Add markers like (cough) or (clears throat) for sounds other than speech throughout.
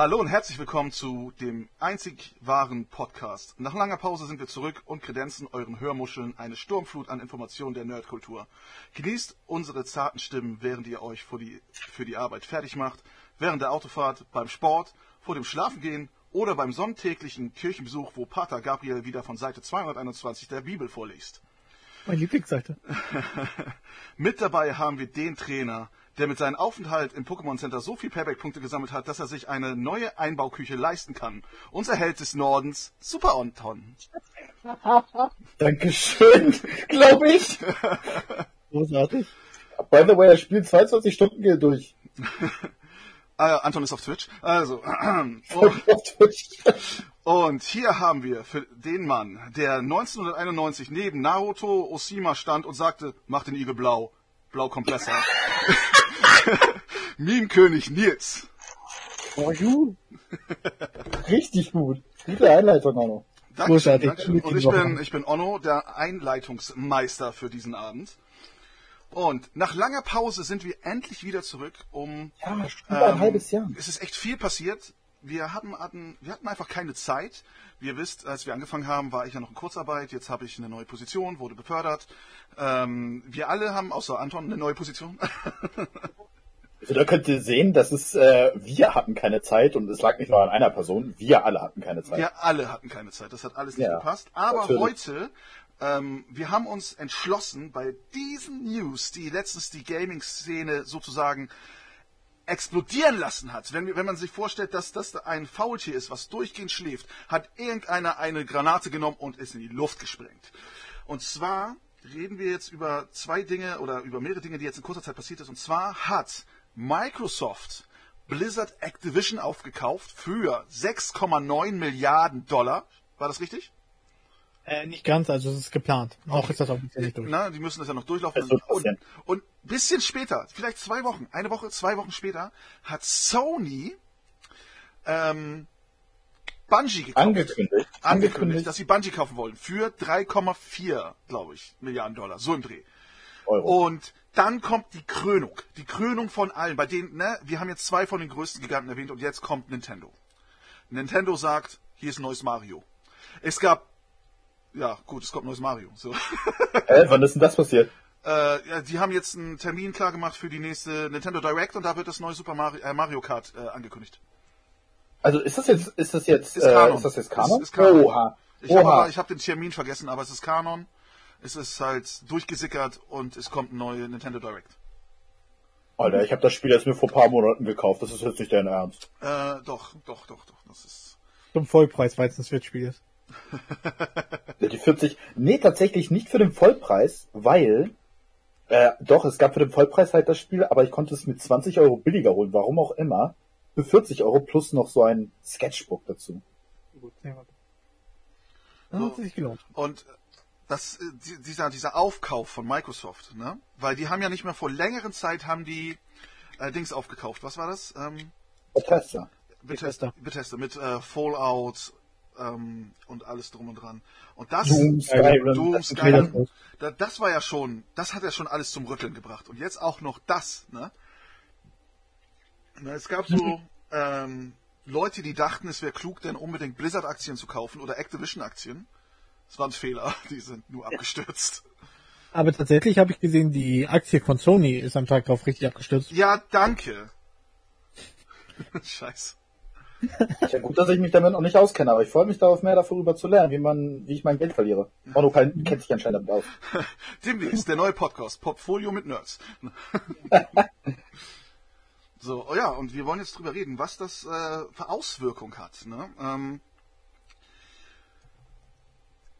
Hallo und herzlich willkommen zu dem einzig wahren Podcast. Nach langer Pause sind wir zurück und kredenzen euren Hörmuscheln eine Sturmflut an Informationen der Nerdkultur. Genießt unsere zarten Stimmen, während ihr euch für die, für die Arbeit fertig macht, während der Autofahrt, beim Sport, vor dem Schlafengehen oder beim sonntäglichen Kirchenbesuch, wo Pater Gabriel wieder von Seite 221 der Bibel vorliest. Meine Lieblingsseite. (laughs) Mit dabei haben wir den Trainer, der mit seinem Aufenthalt im Pokémon Center so viel Payback-Punkte gesammelt hat, dass er sich eine neue Einbauküche leisten kann. Unser Held des Nordens, Super Anton. (laughs) Dankeschön, glaube ich. (laughs) Großartig. By the way, er spielt 22 Stunden geht durch. (laughs) Ah, Anton ist auf Twitch. Also, (clears throat) und, und hier haben wir für den Mann, der 1991 neben Naruto Osima stand und sagte, mach den Igel blau. Blau kommt besser. (laughs) Meme-König Nils. Oh, gut. Richtig gut. Gute Einleitung noch. Dankeschön. Dankeschön. Und ich bin, ich bin Onno, der Einleitungsmeister für diesen Abend. Und nach langer Pause sind wir endlich wieder zurück, um Ja, über ein Ähm, halbes Jahr. Es ist echt viel passiert. Wir haben, hatten, wir hatten einfach keine Zeit. Wie ihr wisst, als wir angefangen haben, war ich ja noch in Kurzarbeit. Jetzt habe ich eine neue Position, wurde befördert. Ähm, wir alle haben, außer Anton, eine neue Position. (laughs) Also da könnt ihr sehen, dass es, äh, wir hatten keine Zeit und es lag nicht nur an einer Person, wir alle hatten keine Zeit. wir alle hatten keine Zeit. Das hat alles nicht Ja, gepasst. Aber natürlich. heute, ähm, wir haben uns entschlossen, bei diesen News, die letztens die Gaming-Szene sozusagen explodieren lassen hat. Wenn, wenn man sich vorstellt, dass das ein Faultier ist, was durchgehend schläft, hat irgendeiner eine Granate genommen und ist in die Luft gesprengt. Und zwar reden wir jetzt über zwei Dinge oder über mehrere Dinge, die jetzt in kurzer Zeit passiert ist. Und zwar hat Microsoft Blizzard Activision aufgekauft für 6,9 Milliarden Dollar. War das richtig? Äh, nicht ganz, also es ist geplant. Noch ist das offiziell nicht durch. Na, die müssen das ja noch durchlaufen. Wird Und, und bisschen später, vielleicht zwei Wochen, eine Woche, zwei Wochen später, hat Sony ähm, Bungie gekauft. Angekündigt. angekündigt, dass sie Bungie kaufen wollen. Für 3,4, glaube ich, Milliarden Dollar. So im Dreh. Euro. Und dann kommt die Krönung. Die Krönung von allen. Bei denen, ne, wir haben jetzt zwei von den größten Giganten erwähnt und jetzt kommt Nintendo. Nintendo sagt, hier ist ein neues Mario. Es gab, ja, gut, es kommt ein neues Mario. So. Äh, wann ist denn das passiert? Äh, ja, die haben jetzt einen Termin klar gemacht für die nächste Nintendo Direct und da wird das neue Super Mario, äh, Mario Kart äh, angekündigt. Also ist das jetzt, ist das jetzt, Ist äh, Kanon. ist das jetzt Kanon? Ist- ist Kanon. Oha. Ich habe Oha. aber, ich habe den Termin vergessen, aber es ist Kanon. Es ist halt durchgesickert und es kommt ein neue Nintendo Direct. Alter, ich habe das Spiel jetzt mir vor ein paar Monaten gekauft. Das ist jetzt nicht dein Ernst. Äh, doch, doch, doch, doch. Das ist. Zum Vollpreis, weil es ein Switch-Spiel ist. Die 40, nee, tatsächlich nicht für den Vollpreis, weil, äh, doch, es gab für den Vollpreis halt das Spiel, aber ich konnte es mit 20 Euro billiger holen, warum auch immer. Für 40 Euro plus noch so ein Sketchbook dazu. Gut, sehr gut. Dann hat sich gelohnt. Und das, äh, die- dieser, dieser Aufkauf von Microsoft, ne? Weil die haben ja nicht mehr vor längeren Zeit haben die äh, Dings aufgekauft. Was war das? Ähm, Bethesda. Bethesda. Bethesda mit äh, Fallout ähm, und alles drum und dran. Und das Doom, Skyrim. Doom, das Skyrim. wieder- Da, das war ja schon, das hat ja schon alles zum Rütteln gebracht. Und jetzt auch noch das, ne? Na, es gab so (laughs) ähm, Leute, die dachten, es wäre klug, denn unbedingt Blizzard-Aktien zu kaufen oder Activision-Aktien. Das war ein Fehler, (laughs) die sind nur abgestürzt. Aber tatsächlich habe ich gesehen, die Aktie von Sony ist am Tag drauf richtig abgestürzt. Ja, danke. (laughs) Scheiße. Ja, gut, dass ich mich damit noch nicht auskenne, aber ich freue mich darauf, mehr darüber zu lernen, wie man, wie ich mein Geld verliere. Mono kann, kennt sich anscheinend damit aus. (laughs) Demnächst der neue Podcast, Portfolio mit Nerds. (laughs) so, oh ja, und wir wollen jetzt drüber reden, was das äh, für Auswirkungen hat. Ne? Ähm,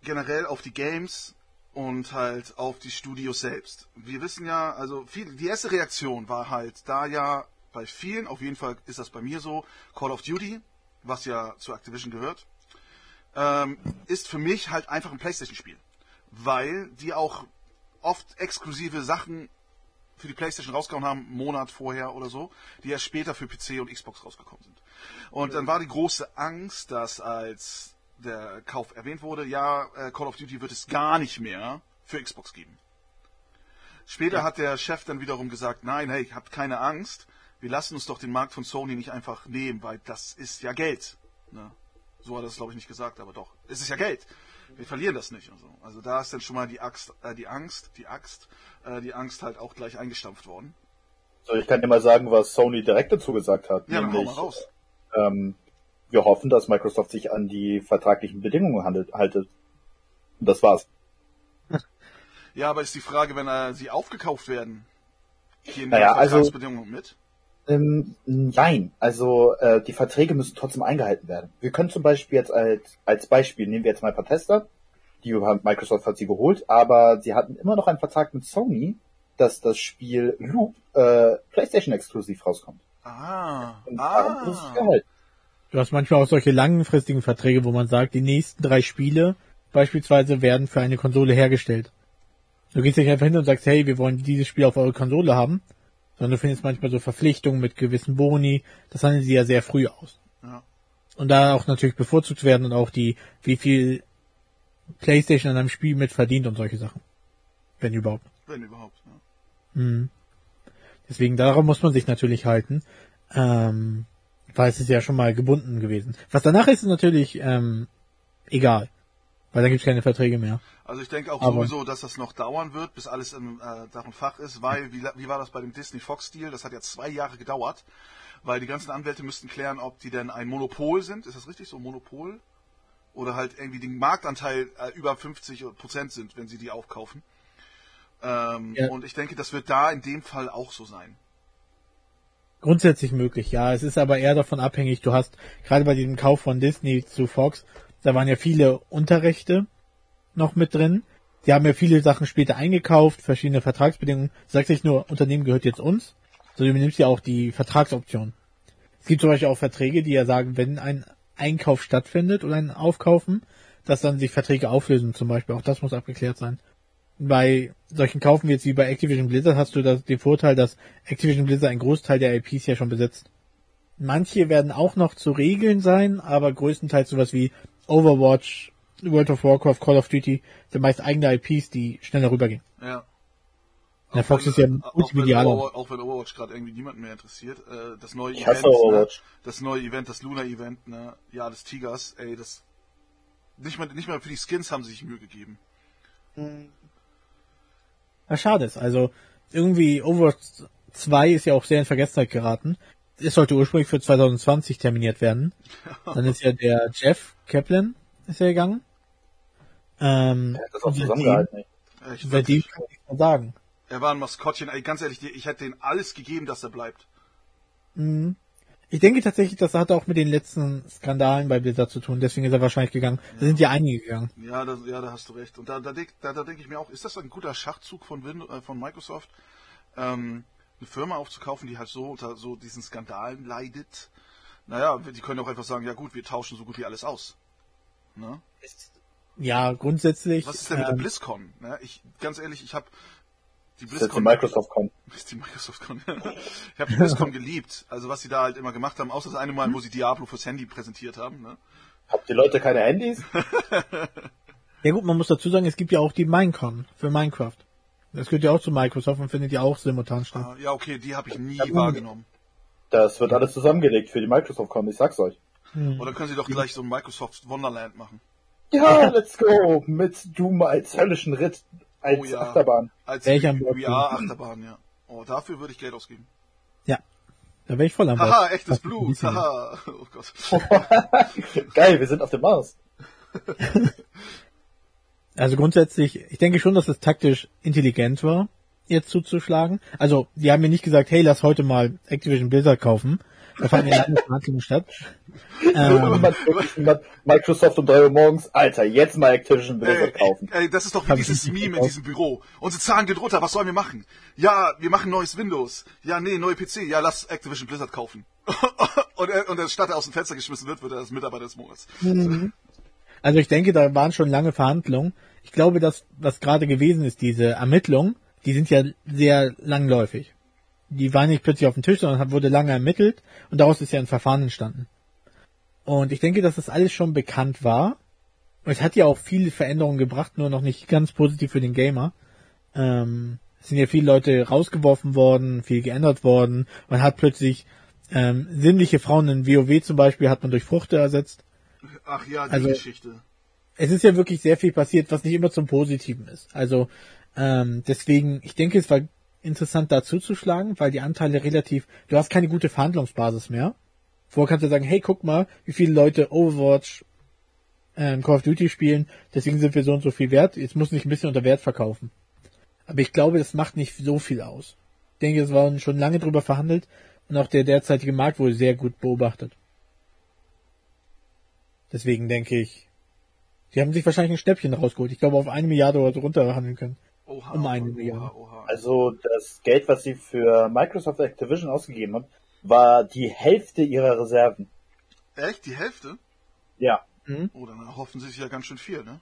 generell auf die Games und halt auf die Studios selbst. Wir wissen ja, also viel, die erste Reaktion war halt, da ja bei vielen, auf jeden Fall ist das bei mir so, Call of Duty, was ja zu Activision gehört, ähm, ist für mich halt einfach ein Playstation-Spiel. Weil die auch oft exklusive Sachen für die Playstation rausgehauen haben, einen Monat vorher oder so, die erst später für PC und Xbox rausgekommen sind. Und dann war die große Angst, dass als der Kauf erwähnt wurde, ja, äh, Call of Duty wird es gar nicht mehr für Xbox geben. Später hat der Chef dann wiederum gesagt, nein, hey, habt keine Angst, wir lassen uns doch den Markt von Sony nicht einfach nehmen, weil das ist ja Geld. Ne? So hat er es, glaube ich, nicht gesagt, aber doch. Es ist ja Geld. Wir verlieren das nicht. Also, also da ist dann schon mal die Axt, äh, die Angst, die Axt, äh, die Angst halt auch gleich eingestampft worden. So, ich kann dir mal sagen, was Sony direkt dazu gesagt hat. Ja, dann nämlich, mal raus. ähm, wir hoffen, dass Microsoft sich an die vertraglichen Bedingungen handelt, haltet. Und das war's. Ja, aber ist die Frage, wenn äh, sie aufgekauft werden, gehen Naja, die also- Vertragsbedingungen mit? Ähm, nein, also äh, die Verträge müssen trotzdem eingehalten werden. Wir können zum Beispiel jetzt als, als Beispiel, nehmen wir jetzt mal ein paar Tester, die haben- Microsoft hat sie geholt, aber sie hatten immer noch einen Vertrag mit Sony, dass das Spiel Loop äh, PlayStation exklusiv rauskommt. Ah, Und ah. ich gehalten. Du hast manchmal auch solche langfristigen Verträge, wo man sagt, die nächsten drei Spiele beispielsweise werden für eine Konsole hergestellt. Du gehst nicht einfach hin und sagst, hey, wir wollen dieses Spiel auf eure Konsole haben, sondern du findest manchmal so Verpflichtungen mit gewissen Boni. Das handeln sie ja sehr früh aus. Ja. Und da auch natürlich bevorzugt werden und auch die, wie viel PlayStation an einem Spiel mit verdient und solche Sachen. Wenn überhaupt. Wenn überhaupt. Ja. Mhm. Deswegen, daran muss man sich natürlich halten. Ähm, weil es ist ja schon mal gebunden gewesen. Was danach ist, ist natürlich ähm, egal. Weil dann gibt es keine Verträge mehr. Also ich denke auch Aber- sowieso, dass das noch dauern wird, bis alles im äh, Dach und Fach ist, weil, wie, wie war das bei dem Disney-Fox-Deal? Das hat ja zwei Jahre gedauert, weil die ganzen Anwälte müssten klären, ob die denn ein Monopol sind. Ist das richtig so, Monopol? Oder halt irgendwie den Marktanteil äh, über 50 Prozent sind, wenn sie die aufkaufen. Ähm, Ja. Und ich denke, das wird da in dem Fall auch so sein. Grundsätzlich möglich, ja. Es ist aber eher davon abhängig, du hast, gerade bei diesem Kauf von Disney zu Fox, da waren ja viele Unterrechte noch mit drin. Die haben ja viele Sachen später eingekauft, verschiedene Vertragsbedingungen. Du sagst nicht nur, Unternehmen gehört jetzt uns, sondern du übernimmst ja auch die Vertragsoption. Es gibt zum Beispiel auch Verträge, die ja sagen, wenn ein Einkauf stattfindet oder ein Aufkaufen, dass dann sich Verträge auflösen zum Beispiel. Auch das muss abgeklärt sein. Bei solchen Kaufen wie jetzt wie bei Activision Blizzard hast du das, den Vorteil, dass Activision Blizzard einen Großteil der IPs ja schon besitzt. Manche werden auch noch zu regeln sein, aber größtenteils sowas wie Overwatch, World of Warcraft, Call of Duty sind meist eigene IPs, die schneller rübergehen. Ja. Der Fox ist ja auch multimedialer. Overwatch, auch wenn Overwatch gerade irgendwie niemanden mehr interessiert. Äh, das neue Ich Event. Ne, das neue Event, das Luna-Event, ne, ja, des Tigers, ey, das nicht mal, nicht mal für die Skins haben sie sich Mühe gegeben. Ja, schade ist. Also irgendwie Overwatch 2 ist ja auch sehr in Vergessenheit geraten. Es sollte ursprünglich für 2020 terminiert werden. (laughs) Dann ist ja der Jeff Kaplan ist ja gegangen. Ähm, Er hat das auch seitdem- zusammengehalten. Seitdem wirklich, kann ich mehr sagen. er war ein Maskottchen, ey, ganz ehrlich, ich hätte denen alles gegeben, dass er bleibt. Mhm. Ich denke tatsächlich, das hat auch mit den letzten Skandalen bei Blizzard zu tun. Deswegen ist er wahrscheinlich gegangen. Da sind ja einige gegangen. Ja, da, ja, da hast du recht. Und da, da, da, da denke ich mir auch, ist das ein guter Schachzug von, Win äh, von Microsoft, ähm, eine Firma aufzukaufen, die halt so unter so diesen Skandalen leidet? Naja, die können auch einfach sagen, ja gut, wir tauschen so gut wie alles aus. Ne? Ja, grundsätzlich. Was ist denn mit der ähm, BlizzCon? Ne? Ich, ganz ehrlich, ich habe die Das ist die BlizzCon, Microsoft kommt. (laughs) ist die Microsoft Con. ich habe die BlizzCon geliebt. Also was sie da halt immer gemacht haben, außer das eine Mal, wo sie Diablo fürs Handy präsentiert haben. Ne? Habt ihr Leute keine Handys? (laughs) Ja gut, man muss dazu sagen, es gibt ja auch die Minecon für Minecraft. Das gehört ja auch zu Microsoft und findet ja auch simultan statt. Ah, ja, okay, die habe ich nie Ja, wahrgenommen. Das wird alles zusammengelegt für die Microsoft kommen, ich sag's euch. Oder können sie doch gleich so ein Microsoft Wonderland machen? Ja, let's go! Mit Doom als höllischen Ritt, als Oh ja. Achterbahn. Als? VR-Achterbahn, ja. Oh, dafür würde ich Geld ausgeben. Ja. Da wäre ich voll am. Haha, echtes Das Blut. Haha. Oh Gott. (laughs) Geil, wir sind auf dem Mars. (laughs) Also grundsätzlich, ich denke schon, dass es taktisch intelligent war, jetzt zuzuschlagen. Also, die haben mir nicht gesagt, hey, lass heute mal Activision Blizzard kaufen. Da fanden ja lange Verhandlungen statt. Ähm, Microsoft um drei Uhr morgens, Alter, jetzt mal Activision Blizzard Ey, kaufen. ey, das ist doch wie dieses Meme in diesem Büro. Unsere Zahlen geht runter, was sollen wir machen? Ja, wir machen neues Windows. Ja, nee, neue PC. Ja, lass Activision Blizzard kaufen. (laughs) und, er, und er, statt er aus dem Fenster geschmissen wird, wird er als Mitarbeiter des Monats. Also ich denke, da waren schon lange Verhandlungen. Ich glaube, dass was gerade gewesen ist, diese Ermittlungen, die sind ja sehr langläufig. Die waren nicht plötzlich auf dem Tisch, sondern wurde lange ermittelt und daraus ist ja ein Verfahren entstanden. Und ich denke, dass das alles schon bekannt war. Und es hat ja auch viele Veränderungen gebracht, nur noch nicht ganz positiv für den Gamer. Ähm, Es sind ja viele Leute rausgeworfen worden, viel geändert worden. Man hat plötzlich ähm, sinnliche Frauen in WoW zum Beispiel hat man durch Fruchte ersetzt. Ach ja, die Also- Geschichte. Es ist ja wirklich sehr viel passiert, was nicht immer zum Positiven ist. Also ähm, deswegen, ich denke, es war interessant da zuzuschlagen, weil die Anteile relativ, du hast keine gute Verhandlungsbasis mehr. Vorher kannst du sagen, hey, guck mal, wie viele Leute Overwatch, ähm, Call of Duty spielen, deswegen sind wir so und so viel wert, jetzt muss nicht ein bisschen unter Wert verkaufen. Aber ich glaube, das macht nicht so viel aus. Ich denke, es war schon lange drüber verhandelt und auch der derzeitige Markt wurde sehr gut beobachtet. Deswegen denke ich, die haben sich wahrscheinlich ein Schnäppchen rausgeholt. Ich glaube, auf eine Milliarde oder so runterhandeln können. Oha, um eine oha, Milliarde. oha. Also das Geld, was sie für Microsoft Activision ausgegeben haben, war die Hälfte ihrer Reserven. Echt? Die Hälfte? Ja. Oh, dann erhoffen sie sich ja ganz schön viel, ne?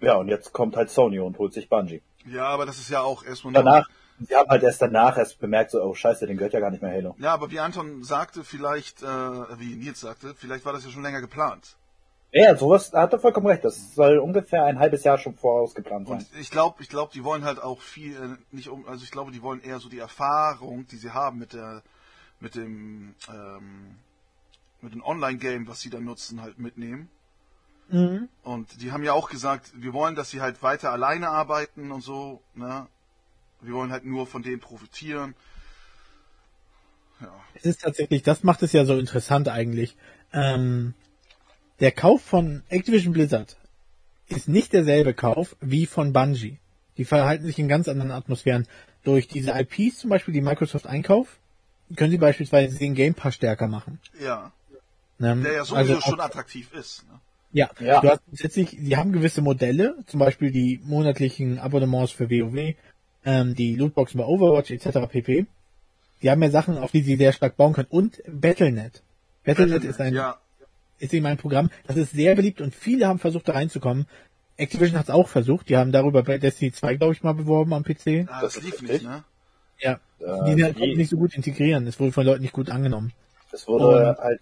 Ja, und jetzt kommt halt Sony und holt sich Bungie. Ja, aber das ist ja auch erstmal Danach, sie haben halt erst danach erst bemerkt, so, oh scheiße, den gehört ja gar nicht mehr Halo. Ja, aber wie Anton sagte, vielleicht, äh, wie Nils sagte, vielleicht war das ja schon länger geplant. Ja, sowas, da hat er vollkommen recht. Das soll ungefähr ein halbes Jahr schon vorausgeplant sein. Und ich glaube, ich glaube, die wollen halt auch viel, äh, nicht um, also ich glaube, die wollen eher so die Erfahrung, die sie haben mit der, mit dem, ähm, mit dem Online-Game, was sie da nutzen, halt mitnehmen. Mhm. Und die haben ja auch gesagt, wir wollen, dass sie halt weiter alleine arbeiten und so, ne? Wir wollen halt nur von denen profitieren. Ja. Es ist tatsächlich, das macht es ja so interessant eigentlich. Ähm, der Kauf von Activision Blizzard ist nicht derselbe Kauf wie von Bungie. Die verhalten sich in ganz anderen Atmosphären. Durch diese IPs zum Beispiel, die Microsoft einkauft, können sie beispielsweise den Game Pass stärker machen. Ja. Ne? Der ja sowieso Also auch- schon attraktiv ist. Ne? Ja, Ja. du hast grundsätzlich, die haben gewisse Modelle, zum Beispiel die monatlichen Abonnements für WoW, ähm, die Lootboxen bei Overwatch etc. pp. Die haben ja Sachen, auf die sie sehr stark bauen können. Und Battle.net. Battle.net ist ein, ja, ist eben ein Programm, das ist sehr beliebt und viele haben versucht da reinzukommen. Activision hat es auch versucht, die haben darüber bei Destiny 2, glaube ich, mal beworben am PC. ah, Das das lief nicht, ne? Ja. Äh, Die konnten nicht so gut integrieren, es wurde von Leuten nicht gut angenommen. Es wurde halt,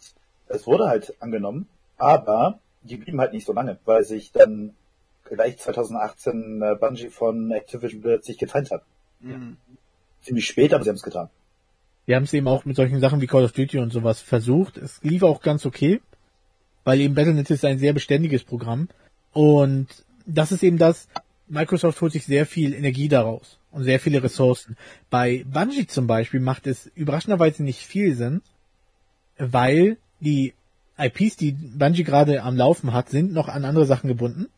es wurde halt angenommen, aber die blieben halt nicht so lange, weil sich dann gleich 2018 äh, Bungie von Activision Blizzard sich getrennt hat. Mhm. Ziemlich spät, aber sie haben es getan. Wir haben es eben auch mit solchen Sachen wie Call of Duty und sowas versucht. Es lief auch ganz okay, weil eben Battle.net ist ein sehr beständiges Programm. Und das ist eben das, Microsoft holt sich sehr viel Energie daraus und sehr viele Ressourcen. Bei Bungie zum Beispiel macht es überraschenderweise nicht viel Sinn, weil die IPs, die Bungie gerade am Laufen hat, sind noch an andere Sachen gebunden.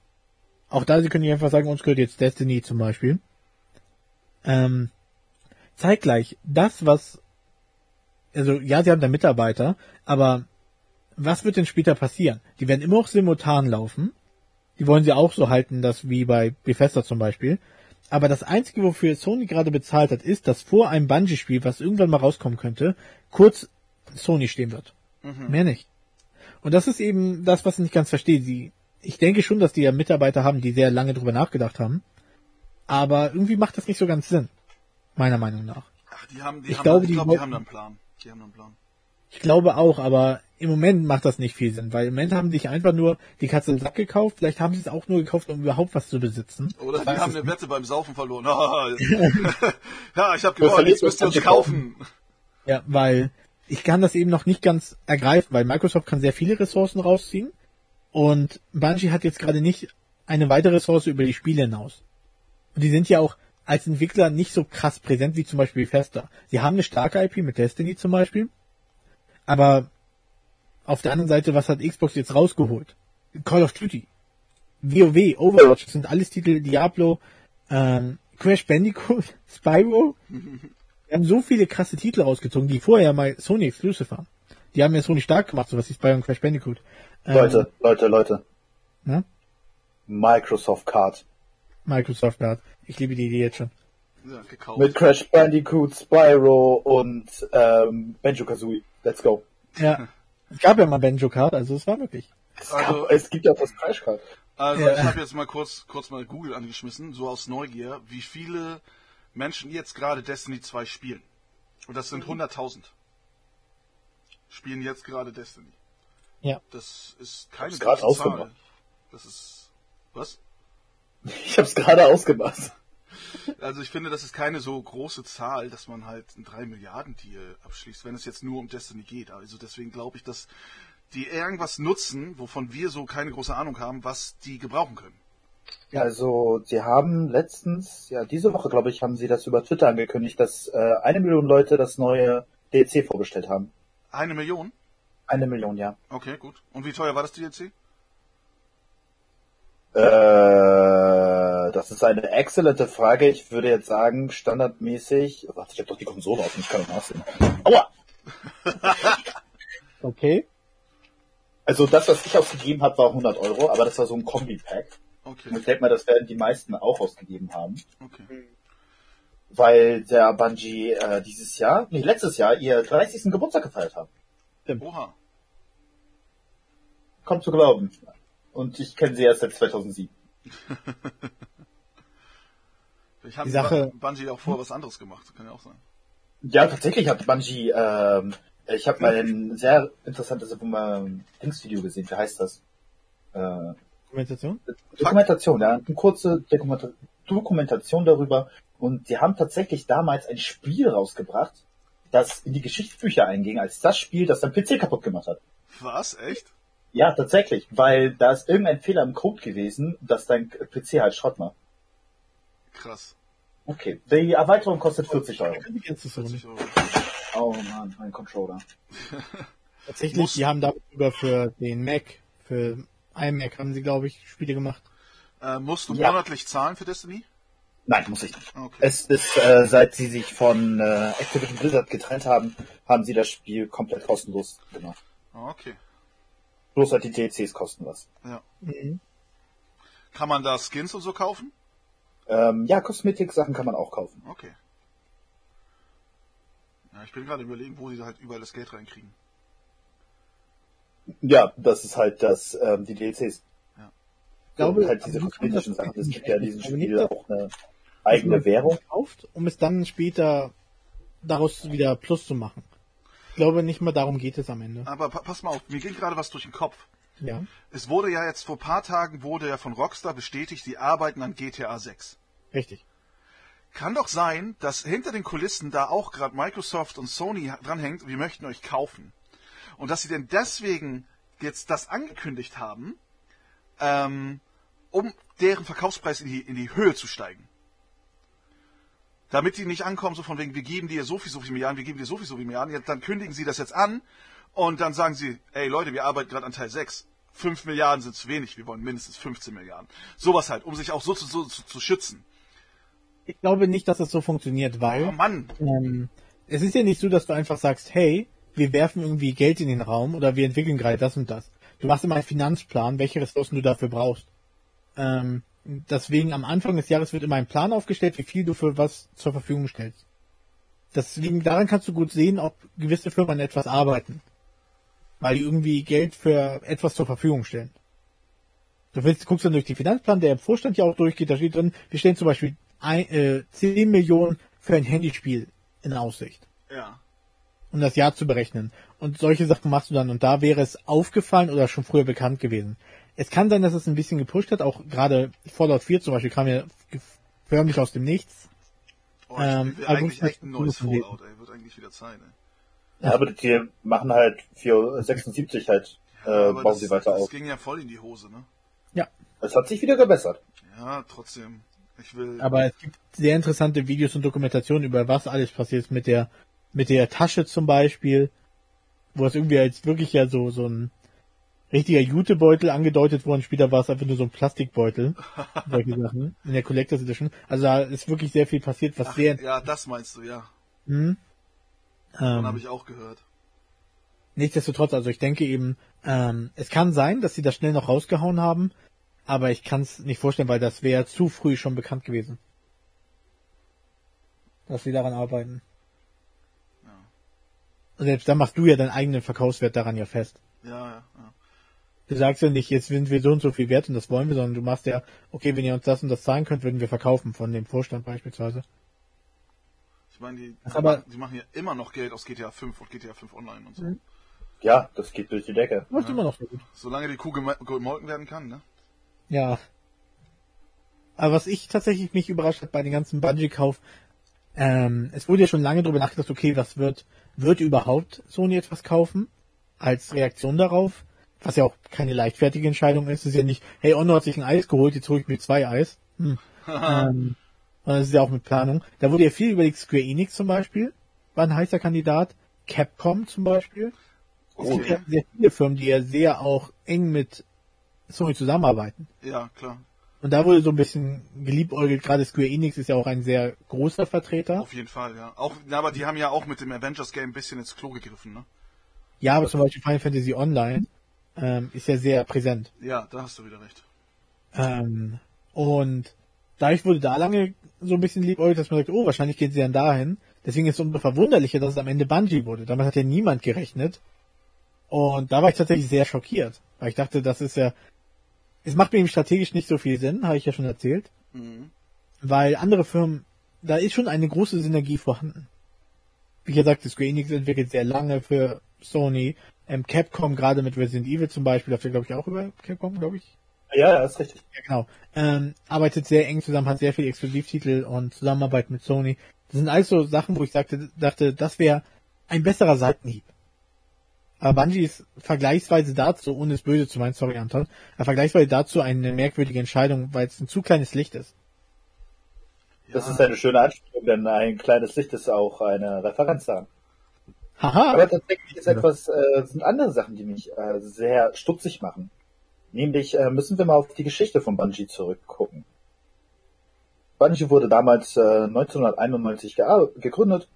Auch da, sie können nicht einfach sagen, uns gehört jetzt Destiny zum Beispiel. Ähm, zeitgleich, das, was, also ja, sie haben da Mitarbeiter, aber was wird denn später passieren? Die werden immer auch simultan laufen. Die wollen sie auch so halten, dass wie bei Bethesda zum Beispiel. Aber das Einzige, wofür Sony gerade bezahlt hat, ist, dass vor einem Bungie-Spiel, was irgendwann mal rauskommen könnte, kurz Sony stehen wird. Mehr nicht. Und das ist eben das, was ich nicht ganz verstehe. Sie, ich denke schon, dass die ja Mitarbeiter haben, die sehr lange drüber nachgedacht haben. Aber irgendwie macht das nicht so ganz Sinn. Meiner Meinung nach. Ach, die haben, die Ich haben, glaube, ich die glaube, die haben einen Plan. Die haben einen Plan. Ich glaube auch, aber im Moment macht das nicht viel Sinn, weil im Moment haben sie sich einfach nur die Katze im Sack gekauft. Vielleicht haben sie es auch nur gekauft, um überhaupt was zu besitzen. Oder die Weiß haben eine. Wette beim Saufen verloren. (laughs) ja, ich habe gewonnen, jetzt müsst ihr uns kaufen. Ja, weil ich kann das eben noch nicht ganz ergreifen, weil Microsoft kann sehr viele Ressourcen rausziehen und Bungie hat jetzt gerade nicht eine weitere Ressource über die Spiele hinaus. Und die sind ja auch als Entwickler nicht so krass präsent wie zum Beispiel Fester. Sie haben eine starke IP mit Destiny zum Beispiel, aber auf der anderen Seite, was hat Xbox jetzt rausgeholt? Call of Duty, WoW, Overwatch, das sind alles Titel, Diablo, ähm, Crash Bandicoot, (laughs) Spyro. (laughs) Wir haben so viele krasse Titel rausgezogen, die vorher mal Sony Exclusive waren. Die haben ja Sony stark gemacht, sowas wie Spyro und Crash Bandicoot. Ähm, Leute, Leute, Leute. Ne? Microsoft Card. Microsoft hat. Ich liebe die Idee jetzt schon. Ja. Mit Crash Bandicoot, Spyro und ähm, Banjo-Kazooie. Let's go. Ja. Es gab ja mal Banjo Card, also es war wirklich. Es, Also- gab, es gibt ja auch das Crash Card. Also Ja. ich habe jetzt mal kurz, kurz mal Google angeschmissen, so aus Neugier, wie viele Menschen jetzt gerade Destiny 2 spielen. Und das sind 100.000. Spielen jetzt gerade Destiny. Ja. Das ist keine Zahl. ausgemacht. Das ist was? (laughs) Ich hab's gerade ausgemacht. Also ich finde, das ist keine so große Zahl, dass man halt einen 3 Milliarden Deal abschließt, wenn es jetzt nur um Destiny geht. Also deswegen glaube ich, dass die irgendwas nutzen, wovon wir so keine große Ahnung haben, was die gebrauchen können. Ja, also sie haben letztens, ja diese Woche glaube ich, haben sie das über Twitter angekündigt, dass äh, eine Million Leute das neue DLC vorgestellt haben. Eine Million? Eine Million, ja. Okay, gut. Und wie teuer war das DLC? Äh, das ist eine exzellente Frage. Ich würde jetzt sagen, standardmäßig. Warte, ich habe doch die Konsole offen, ich kann doch nachsehen. Aua! (laughs) Okay. Also das, was ich ausgegeben habe, war 100 Euro, aber das war so ein Kombi-Pack. Okay, Und ich denke mal, das werden die meisten auch ausgegeben haben. okay. Weil der Bungie äh, dieses Jahr, nee, letztes Jahr, ihr 30. Geburtstag gefeiert haben. Oha. Kommt zu glauben. Und ich kenne sie erst seit 2007. (laughs) Ich habe Die Sache- Bungie auch vorher was anderes gemacht, kann ja auch sein. Ja, tatsächlich hat Bungie, ähm, ich habe mal ein sehr interessantes ähm, Dingsvideo gesehen. Wie heißt das? Äh, Dokumentation? Dokumentation, ja, eine kurze Dokumenta Dokumentation darüber. Und sie haben tatsächlich damals ein Spiel rausgebracht, das in die Geschichtsbücher einging, als das Spiel, das dein PC kaputt gemacht hat. Was? Echt? Ja, tatsächlich, weil da ist irgendein Fehler im Code gewesen, dass dein PC halt Schrott macht. Krass. Okay, die Erweiterung kostet 40 Euro. So 40 Euro. Oh man, mein Controller. (laughs) Tatsächlich, die haben darüber für den Mac, für iMac haben sie, glaube ich, Spiele gemacht. Äh, musst du Ja. monatlich zahlen für Destiny? Nein, muss ich nicht. Okay. Es ist, äh, seit sie sich von äh, Activision Blizzard getrennt haben, haben sie das Spiel komplett kostenlos gemacht. Ah, Okay. Bloß halt die DLCs kosten was. Ja. Mhm. Kann man da Skins und so kaufen? Ähm, ja, Kosmetik-Sachen kann man auch kaufen. Okay. Ja, ich bin gerade überlegen, wo sie halt überall das Geld reinkriegen. Ja, das ist halt das, ähm, die DLCs. Ich glaube, halt diese kann kosmetischen Sachen. Es gibt ja in diesem Spiel auch eine eigene Währung. Kauft, um es dann später daraus wieder Plus zu machen. Ich glaube, nicht mal darum geht es am Ende. Aber pa pass mal auf, mir ging gerade was durch den Kopf. Ja. Es wurde ja jetzt vor paar Tagen wurde ja von Rockstar bestätigt, sie arbeiten an GTA 6. Richtig. Kann doch sein, dass hinter den Kulissen da auch gerade Microsoft und Sony dranhängt, wir möchten euch kaufen. Und dass sie denn deswegen jetzt das angekündigt haben, ähm, um deren Verkaufspreis in die, in die Höhe zu steigen. Damit die nicht ankommen, so von wegen, wir geben dir so viel, so viel Milliarden, wir geben dir so viel, so viel Milliarden, dann kündigen sie das jetzt an und dann sagen sie, ey Leute, wir arbeiten gerade an Teil 6. 5 Milliarden sind zu wenig, wir wollen mindestens 15 Milliarden. Sowas halt, um sich auch so zu, so, zu, zu schützen. Ich glaube nicht, dass das so funktioniert, Oh weil Mann, ähm, es ist ja nicht so, dass du einfach sagst, hey, wir werfen irgendwie Geld in den Raum oder wir entwickeln gerade das und das. Du machst immer einen Finanzplan, welche Ressourcen du dafür brauchst. Ähm, deswegen am Anfang des Jahres wird immer ein Plan aufgestellt, wie viel du für was zur Verfügung stellst. Deswegen daran kannst du gut sehen, ob gewisse Firmen an etwas arbeiten. Weil die irgendwie Geld für etwas zur Verfügung stellen. Du willst, guckst dann durch den Finanzplan, der im Vorstand ja auch durchgeht, da steht drin, wir stellen zum Beispiel ein, äh, 10 Millionen für ein Handyspiel in Aussicht, ja. um das Jahr zu berechnen. Und solche Sachen machst du dann. Und da wäre es aufgefallen oder schon früher bekannt gewesen. Es kann sein, dass es ein bisschen gepusht hat, auch gerade Fallout 4 zum Beispiel kam ja förmlich aus dem Nichts. Oh, ich Ähm, will aber eigentlich gut, echt ein neues. Fallout, ey. Wird eigentlich wieder Zeit, ey. Ja, aber die machen halt für 76 halt, äh, Aber bauen das, sie weiter das auf. ging ja voll in die Hose, ne? Ja. Es hat sich wieder gebessert. Ja, trotzdem. Ich will. Aber es gibt sehr interessante Videos und Dokumentationen über was alles passiert ist mit der, mit der Tasche zum Beispiel, wo es irgendwie als wirklich ja so, so ein richtiger Jutebeutel angedeutet worden, später war es einfach nur so ein Plastikbeutel, (laughs) solche Sachen, in der Collectors Edition. Also da ist wirklich sehr viel passiert, was Ach, sehr, ja, das meinst du, ja. hm, Dann ähm, habe ich auch gehört. Nichtsdestotrotz, also ich denke eben, ähm, es kann sein, dass sie das schnell noch rausgehauen haben, aber ich kann es nicht vorstellen, weil das wäre zu früh schon bekannt gewesen. Dass sie daran arbeiten. Ja. Selbst dann machst du ja deinen eigenen Verkaufswert daran ja fest. Ja, ja. Du sagst ja nicht, jetzt sind wir so und so viel wert und das wollen wir, sondern du machst ja, okay, wenn ihr uns das und das zahlen könnt, würden wir verkaufen von dem Vorstand beispielsweise. Ich meine, die, Aber- die machen ja immer noch Geld aus GTA 5 und GTA 5 Online und so. Mhm. Ja, das geht durch die Decke. Läuft Ja. immer noch so gut. Solange die Kuh gemolken werden kann, ne? Ja. Aber was ich tatsächlich mich überrascht hat bei den ganzen Bungie-Kauf, ähm, es wurde ja schon lange darüber nachgedacht, okay, was wird, wird überhaupt Sony etwas kaufen? Als Reaktion darauf, was ja auch keine leichtfertige Entscheidung ist, es ist ja nicht, hey, Honor hat sich ein Eis geholt, jetzt hole ich mir zwei Eis. Hm. ähm, das ist ja auch mit Planung. Da wurde ja viel überlegt, Square Enix zum Beispiel, war ein heißer Kandidat, Capcom zum Beispiel. Es gibt ja sehr viele Firmen, die ja sehr auch eng mit Sony zusammenarbeiten. Ja, klar. Und da wurde so ein bisschen geliebäugelt, gerade Square Enix ist ja auch ein sehr großer Vertreter. Auf jeden Fall, ja. Auch, na, aber die haben ja auch mit dem Avengers Game ein bisschen ins Klo gegriffen, ne? Ja, aber zum Beispiel Final Fantasy Online ähm, ist ja sehr präsent. Ja, da hast du wieder recht. Ähm, und dadurch wurde da lange so ein bisschen liebäugelt, dass man sagt, oh, wahrscheinlich geht sie dann dahin. Deswegen ist es umso verwunderlicher, dass es am Ende Bungie wurde. Damit hat ja niemand gerechnet. Und da war ich tatsächlich sehr schockiert, weil ich dachte, das ist ja, es macht mir eben strategisch nicht so viel Sinn, habe ich ja schon erzählt, Mhm. weil andere Firmen, da ist schon eine große Synergie vorhanden. Wie gesagt, Square Enix entwickelt sehr lange für Sony, ähm, Capcom gerade mit Resident Evil zum Beispiel, läuft ja glaube ich auch über Capcom, glaube ich. Ja, ja, ist richtig. Ja, genau. Ähm, arbeitet sehr eng zusammen, hat sehr viele Exklusivtitel und Zusammenarbeit mit Sony. Das sind alles so Sachen, wo ich sagte, dachte, das wäre ein besserer Seitenhieb. Aber Bungie ist vergleichsweise dazu, ohne es böse zu meinen, sorry Anton, aber vergleichsweise dazu eine merkwürdige Entscheidung, weil es ein zu kleines Licht ist. Das Ja. ist eine schöne Anspielung, denn ein kleines Licht ist auch eine Referenz daran. Haha, Aber tatsächlich ist etwas, äh, sind andere Sachen, die mich äh, sehr stutzig machen. Nämlich äh, müssen wir mal auf die Geschichte von Bungie zurückgucken. Bungie wurde damals äh, 1991 gea- gegründet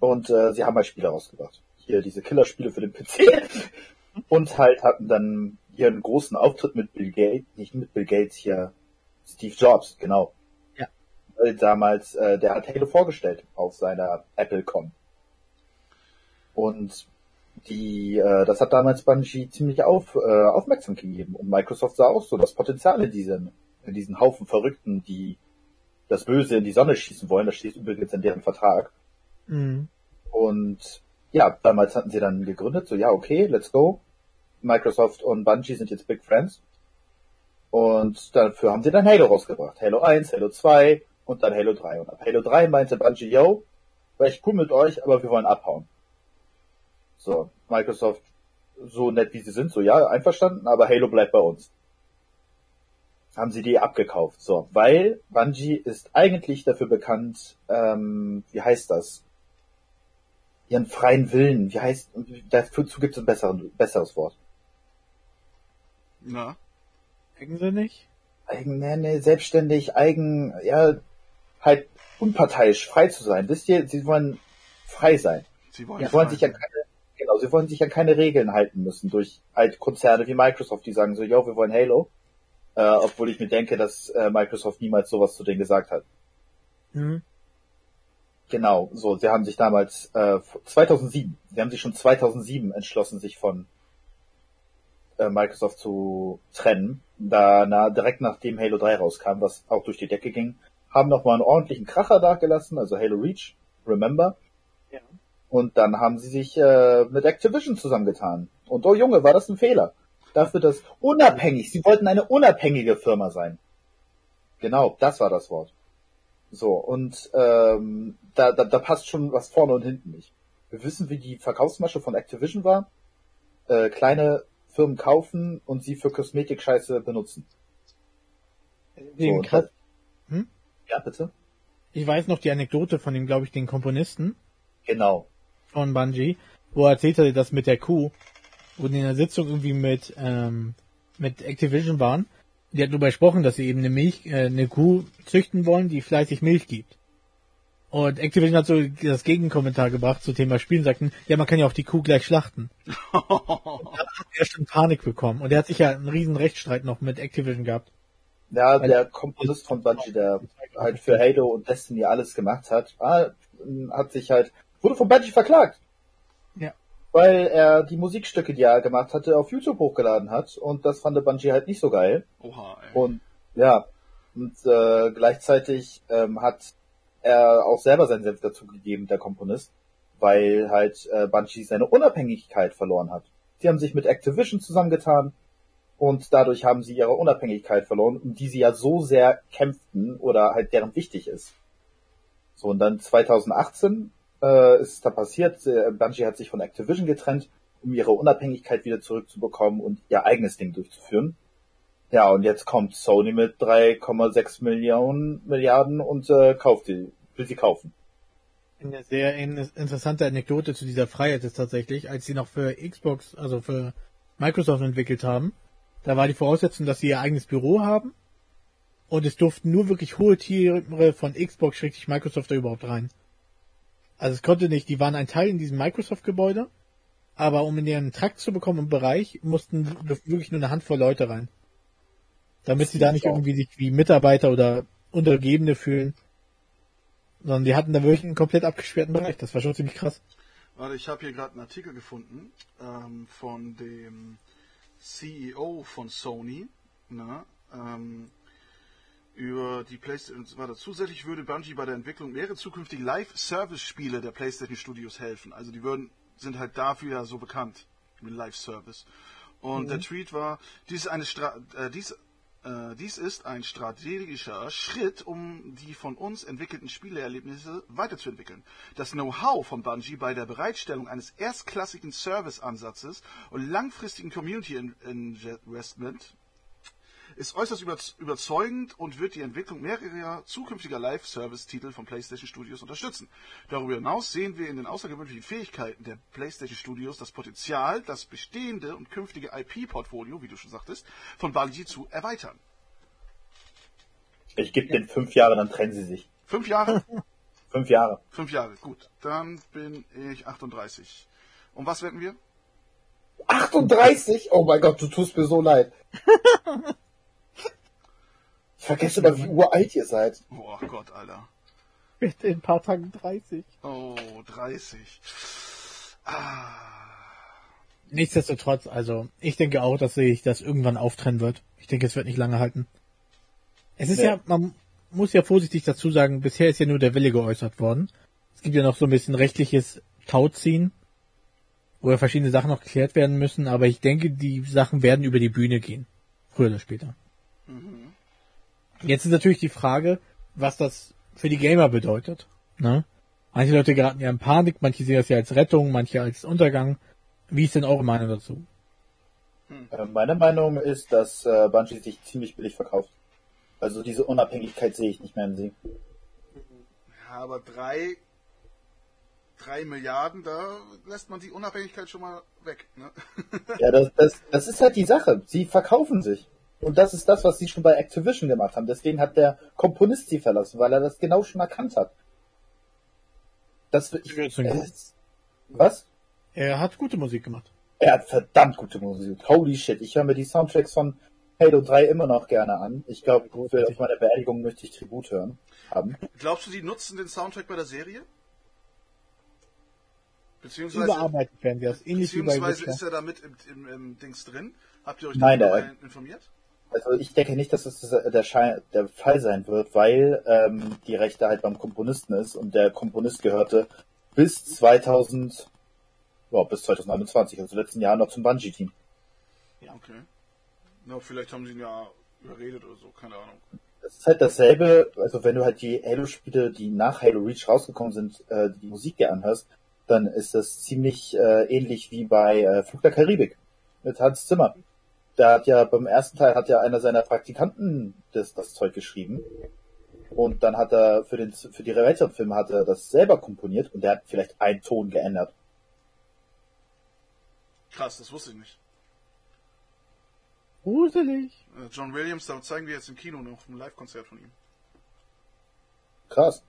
und äh, sie haben halt Spiele rausgebracht. Hier diese Killerspiele für den PC (laughs) und halt hatten dann ihren großen Auftritt mit Bill Gates, nicht mit Bill Gates hier, Steve Jobs, genau. Ja. Weil damals, äh, der hat Halo vorgestellt auf seiner AppleCon. Und die, äh, das hat damals Bungie ziemlich auf, äh, aufmerksam gegeben. Und Microsoft sah auch so das Potenzial in diesen, in diesen Haufen Verrückten, die das Böse in die Sonne schießen wollen. Das steht übrigens in deren Vertrag. Mhm. Und ja, damals hatten sie dann gegründet, so ja, okay, let's go. Microsoft und Bungie sind jetzt Big Friends. Und dafür haben sie dann Halo rausgebracht. Halo 1, Halo 2 und dann Halo 3. Und ab Halo 3 meinte Bungie, yo, war echt cool mit euch, aber wir wollen abhauen. So, Microsoft, so nett wie sie sind, so ja, einverstanden, aber Halo bleibt bei uns. Haben sie die abgekauft. So, weil Bungie ist eigentlich dafür bekannt, ähm, wie heißt das? Ihren freien Willen, wie heißt, dazu gibt es ein besseren, besseres Wort. Na? eigensinnig. Eigen, nee, nee, selbstständig, eigen, ja, halt unparteiisch, frei zu sein. Wisst ihr, sie wollen frei sein. Sie wollen, Sie wollen sich ja keine, genau, sie wollen sich an keine Regeln halten müssen durch halt Konzerne wie Microsoft, die sagen so, yo, wir wollen Halo. Äh, obwohl ich mir denke, dass äh, Microsoft niemals sowas zu denen gesagt hat. Mhm. Genau, so, sie haben sich damals, äh, 2007, sie haben sich schon 2007 entschlossen, sich von äh, Microsoft zu trennen, da na, direkt nachdem Halo 3 rauskam, was auch durch die Decke ging, haben nochmal einen ordentlichen Kracher dagelassen, also Halo Reach, Remember. Ja. Und dann haben sie sich äh, mit Activision zusammengetan. Und oh Junge, war das ein Fehler. Dafür, dass unabhängig, sie wollten eine unabhängige Firma sein. Genau, das war das Wort. So, und ähm, da, da, da passt schon was vorne und hinten nicht. Wir wissen, wie die Verkaufsmasche von Activision war. Äh, kleine Firmen kaufen und sie für Kosmetik-Scheiße benutzen. Den und krass, das- Ja, bitte? ich weiß noch die Anekdote von dem, glaube ich, den Komponisten Genau. Von Bungie, wo er erzählte, dass mit der Kuh, wo die in der Sitzung irgendwie mit, ähm, mit Activision waren, die hat darüber gesprochen, dass sie eben eine Milch, äh, eine Kuh züchten wollen, die fleißig Milch gibt. Und Activision hat so das Gegenkommentar gebracht zum Thema Spielen, sagten, ja, man kann ja auch die Kuh gleich schlachten. (laughs) Er hat schon Panik bekommen. Und er hat sicher einen riesen Rechtsstreit noch mit Activision gehabt. Ja, Weil- der Komponist von Bungie, der halt für Halo und Destiny alles gemacht hat, ah, hat sich halt, wurde von Bungie verklagt. Ja. Weil er die Musikstücke, die er gemacht hatte, auf YouTube hochgeladen hat und das fand der Bungie halt nicht so geil. Oha, ey. Und ja, und äh, gleichzeitig ähm, hat er auch selber seinen Senf dazu gegeben, der Komponist, weil halt äh, Bungie seine Unabhängigkeit verloren hat. Sie haben sich mit Activision zusammengetan und dadurch haben sie ihre Unabhängigkeit verloren, um die sie ja so sehr kämpften oder halt deren wichtig ist. So, und dann 2018 äh, ist da passiert, äh, Bungie hat sich von Activision getrennt, um ihre Unabhängigkeit wieder zurückzubekommen und ihr eigenes Ding durchzuführen. Ja, und jetzt kommt Sony mit 3,6 Millionen Milliarden und äh, kauft die, will sie kaufen. Eine sehr in interessante Anekdote zu dieser Freiheit ist tatsächlich, als sie noch für Xbox, also für Microsoft entwickelt haben, da war die Voraussetzung, dass sie ihr eigenes Büro haben und es durften nur wirklich hohe Tiere von Xbox, schrägstrich Microsoft da überhaupt rein. Also es konnte nicht, die waren ein Teil in diesem Microsoft-Gebäude, aber um in ihren Trakt zu bekommen im Bereich, mussten wirklich nur eine Handvoll Leute rein. Damit sie da nicht irgendwie sich wie Mitarbeiter oder Untergebene fühlen. Sondern die hatten da wirklich einen komplett abgesperrten Bereich. Das war schon ziemlich krass. Warte, ich habe hier gerade einen Artikel gefunden ähm, von dem CEO von Sony, ne, ähm, über die PlayStation. Warte, zusätzlich würde Bungie bei der Entwicklung mehrere zukünftige Live-Service-Spiele der PlayStation Studios helfen. Also die würden, sind halt dafür ja so bekannt mit Live-Service. Und mhm. der Tweet war, dies ist äh, dies äh, dies ist ein strategischer Schritt, um die von uns entwickelten Spieleerlebnisse weiterzuentwickeln. Das Know-how von Bungie bei der Bereitstellung eines erstklassigen Service-Ansatzes und langfristigen Community-Investment ist äußerst überzeugend und wird die Entwicklung mehrerer zukünftiger Live-Service-Titel von PlayStation Studios unterstützen. Darüber hinaus sehen wir in den außergewöhnlichen Fähigkeiten der PlayStation Studios das Potenzial, das bestehende und künftige IP-Portfolio, wie du schon sagtest, von Bungie zu erweitern. Ich gebe den fünf Jahre, dann trennen sie sich. Fünf Jahre? (laughs) fünf Jahre. Fünf Jahre, gut. Dann bin ich 38. Und was werden wir? 38? Oh mein Gott, du tust mir so leid. (laughs) Vergesse mal, wie uralt ihr seid. Oh Gott, Alter. Bitte in ein paar Tagen 30. Oh, 30. Ah. Nichtsdestotrotz, also ich denke auch, dass sich das irgendwann auftrennen wird. Ich denke, es wird nicht lange halten. Es ist ja. ja, man muss ja vorsichtig dazu sagen, bisher ist ja nur der Wille geäußert worden. Es gibt ja noch so ein bisschen rechtliches Tauziehen, wo ja verschiedene Sachen noch geklärt werden müssen, aber ich denke, die Sachen werden über die Bühne gehen. Früher oder später. Mhm. Jetzt ist natürlich die Frage, was das für die Gamer bedeutet. Ne? Manche Leute geraten ja in Panik, manche sehen das ja als Rettung, manche als Untergang. Wie ist denn eure Meinung dazu? Äh, meine Meinung ist, dass äh, Bungie sich ziemlich billig verkauft. Also diese Unabhängigkeit sehe ich nicht mehr in sie. Ja, aber drei, drei Milliarden, da lässt man die Unabhängigkeit schon mal weg. Ne? ja, das, das, das ist halt die Sache. Sie verkaufen sich. Und das ist das, was sie schon bei Activision gemacht haben. Deswegen hat der Komponist sie verlassen, weil er das genau schon erkannt hat. Das ich, äh, was? Er hat gute Musik gemacht. Er hat verdammt gute Musik. Holy shit. Ich höre mir die Soundtracks von Halo 3 immer noch gerne an. Ich glaube, auf meiner Beerdigung möchte ich Tribut hören haben. Glaubst du, die nutzen den Soundtrack bei der Serie? Beziehungsweise, Überarbeitet werden sie das. Ähnlich beziehungsweise wie bei ist er da mit im, im, im Dings drin? Habt ihr euch darüber informiert? Also ich denke nicht, dass es der, Schein, der Fall sein wird, weil ähm, die Rechte halt beim Komponisten ist und der Komponist gehörte bis 2000, wow, bis 2021, also letzten Jahr noch zum Bungie-Team. Ja. Okay. Na, vielleicht haben sie ihn ja überredet oder so, keine Ahnung. Das ist halt dasselbe, also wenn du halt die Halo-Spiele, die nach Halo Reach rausgekommen sind, äh, die Musik dir anhörst, dann ist das ziemlich äh, ähnlich wie bei äh, Flug der Karibik mit Hans Zimmer da hat ja beim ersten Teil hat ja einer seiner Praktikanten das, das Zeug geschrieben. Und dann hat er für den für die weiteren Filme hat er das selber komponiert und der hat vielleicht einen Ton geändert. Krass, das wusste ich nicht. Gruselig. Äh, John Williams, da zeigen wir jetzt im Kino noch ein Live-Konzert von ihm. Krass.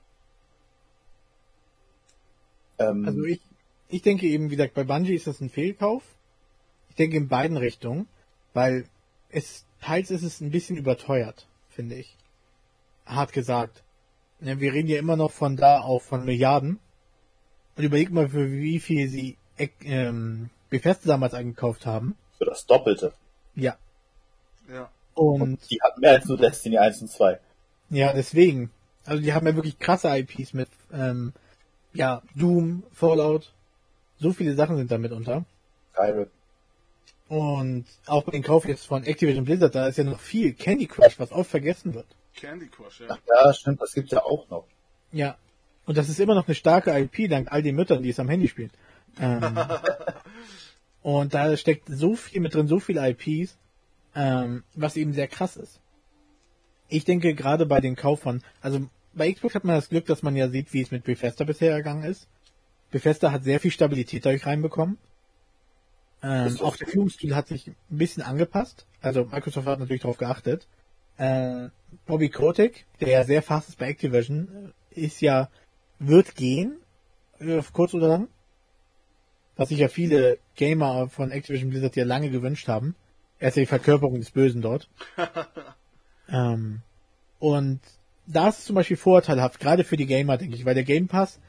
Ähm, also ich, ich denke eben, wie gesagt, bei Bungie ist das ein Fehlkauf. Ich denke in beiden Richtungen. Weil es, teils ist es ein bisschen überteuert, finde ich. Hart gesagt. Wir reden ja immer noch von da auf von Milliarden. Und überleg mal, für wie viel sie ähm, Bethesda damals eingekauft haben. Für das Doppelte. Ja. Ja. Und, und die hatten mehr als nur Destiny 1 und 2. Ja, deswegen. Also die haben ja wirklich krasse IPs mit, ähm, ja, Doom, Fallout. So viele Sachen sind damit unter. Skyrim. Und auch bei den Kauf jetzt von Activision Blizzard, da ist ja noch viel Candy Crush, was oft vergessen wird. Candy Crush, ja. Ach ja, stimmt, das gibt's ja auch noch. Ja. Und das ist immer noch eine starke IP, dank all den Müttern, die es am Handy spielen. Ähm, (laughs) und da steckt so viel mit drin, so viele IPs, ähm, was eben sehr krass ist. Ich denke gerade bei den Kauf von, also bei Xbox hat man das Glück, dass man ja sieht, wie es mit Bethesda bisher ergangen ist. Bethesda hat sehr viel Stabilität dadurch reinbekommen. Ähm, auch der Führungsstil hat sich ein bisschen angepasst. Also Microsoft hat natürlich darauf geachtet. Äh, Bobby Kotick, der ja sehr fast ist bei Activision, äh, ist ja, wird gehen, äh, kurz oder lang. Was sich ja viele Gamer von Activision Blizzard ja lange gewünscht haben. Er ist ja die Verkörperung des Bösen dort. (laughs) ähm, und das ist zum Beispiel vorteilhaft, gerade für die Gamer, denke ich, weil der Game Pass,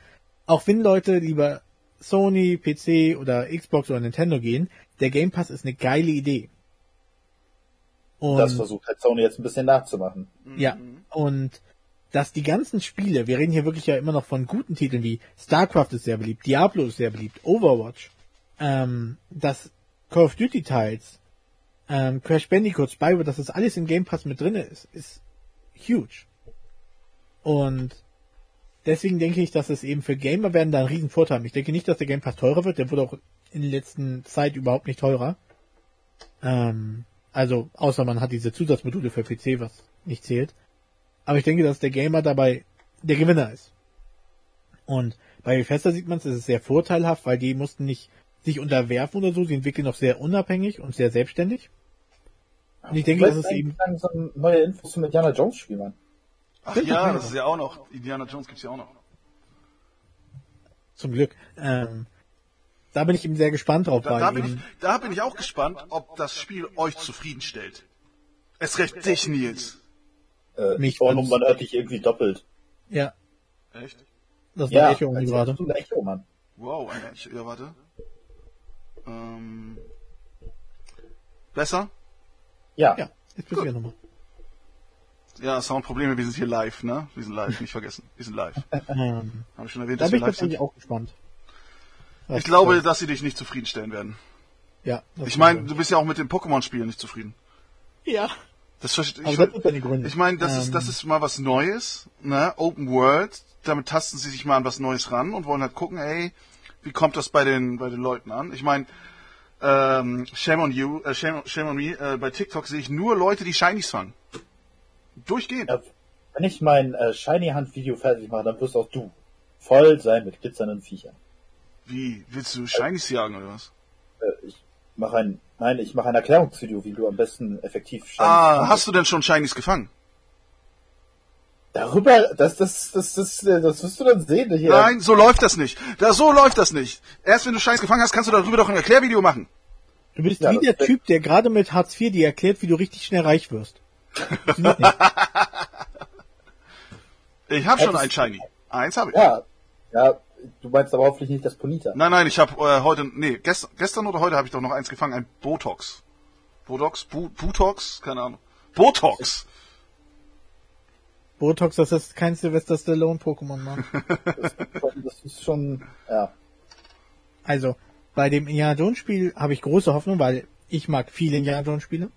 auch wenn Leute lieber Sony, PC oder Xbox oder Nintendo gehen, der Game Pass ist eine geile Idee. Und Das versucht halt Sony jetzt ein bisschen nachzumachen. ja, und dass die ganzen Spiele, wir reden hier wirklich ja immer noch von guten Titeln wie StarCraft ist sehr beliebt, Diablo ist sehr beliebt, Overwatch, ähm, dass Call of Duty Teils, ähm, Crash Bandicoot, Spyro, dass das alles im Game Pass mit drinne ist, ist huge. Und deswegen denke ich, dass es eben für Gamer werden da einen riesen Vorteil haben. Ich denke nicht, dass der Game Pass teurer wird, der wurde auch in der letzten Zeit überhaupt nicht teurer. Ähm, also, außer man hat diese Zusatzmodule für PC, was nicht zählt. Aber ich denke, dass der Gamer dabei der Gewinner ist. Und bei Bethesda sieht man es, es ist sehr vorteilhaft, weil die mussten nicht sich unterwerfen oder so, sie entwickeln noch sehr unabhängig und sehr selbstständig. Und ich denke, das ist eben, langsam neue Infos zum Indiana Jones Spiel, Mann. Ach ja, das ist ja auch noch. Indiana Jones gibt's ja auch noch. zum Glück, ähm, da bin ich eben sehr gespannt drauf, Da, weil da, bin ich, da bin ich auch gespannt, ob das Spiel euch zufriedenstellt. Es recht dich, Nils. Äh, Mich und ganz- man hört dich irgendwie doppelt. ja, Echt? das war Ja, Echo als gerade. ein Echo, Mann. Wow, ein Mensch. Ja, warte. Ähm, besser? Ja. Ja, jetzt bist du ja nochmal. Ja, Soundprobleme, wir sind hier live, ne? Wir sind live, nicht vergessen. Wir sind live. Ähm, Habe ich schon erwähnt, da dass bin wir ich live sind? tatsächlich auch gespannt. Was- Ich glaube, dass sie dich nicht zufriedenstellen werden. ja. das Ich ist meine, du bist ja auch mit dem Pokémon-Spiel nicht zufrieden. ja, Das ich. das ja die Gründe. Ich meine, das ist, Ähm, das ist mal was Neues, ne? Open World. Damit tasten sie sich mal an was Neues ran und wollen halt gucken, ey, wie kommt das bei den, bei den Leuten an? Ich meine, ähm, shame on you, äh, shame, shame on me, äh, bei TikTok sehe ich nur Leute, die Shinies fangen. Durchgehend. Ja, Wenn ich mein äh, Shiny Hand Video fertig mache, dann wirst auch du voll sein mit glitzernden Viechern. Wie, willst du Shinies jagen oder was? Äh, ich mache ein, nein, ich mache ein Erklärungsvideo, wie du am besten effektiv Shiny Ah, hast du denn schon Shinies gefangen? Darüber, das, das, das, das, äh, das wirst du dann sehen. Hier. Nein, so läuft das nicht. Da, so läuft das nicht. Erst wenn du Shinies gefangen hast, kannst du darüber doch ein Erklärvideo machen. Du bist Ja, wie der Typ, der gerade mit Hartz IV dir erklärt, wie du richtig schnell reich wirst. (laughs) Ich habe schon das- ein Shiny. Eins habe ich. Ja, ja, du meinst aber hoffentlich nicht das Ponita. Nein, nein, ich habe äh, heute, nee, gestern, gestern oder heute habe ich doch noch eins gefangen, ein Botox. Botox? Bu Butox? Keine Ahnung. Botox! Botox, das ist kein Sylvester Stallone Pokémon, Mann. (laughs) Das ist schon, ja. Also, bei dem Indiana Jones Spiel habe ich große Hoffnung, weil ich mag viele Indiana Jones Spiele.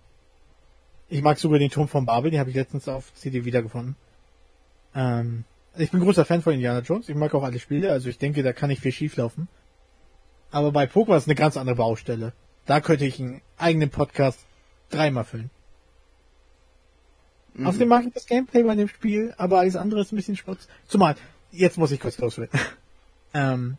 Ich mag sogar den Turm von Babel, den habe ich letztens auf CD wiedergefunden. Ähm, ich bin großer Fan von Indiana Jones, ich mag auch alle Spiele, also ich denke, da kann nicht viel schief laufen. Aber bei Pokémon ist eine ganz andere Baustelle. Da könnte ich einen eigenen Podcast dreimal füllen. Außerdem mag ich das Gameplay bei dem Spiel, aber alles andere ist ein bisschen Schmutz. Zumal, jetzt muss ich kurz loswerden. (laughs) ähm,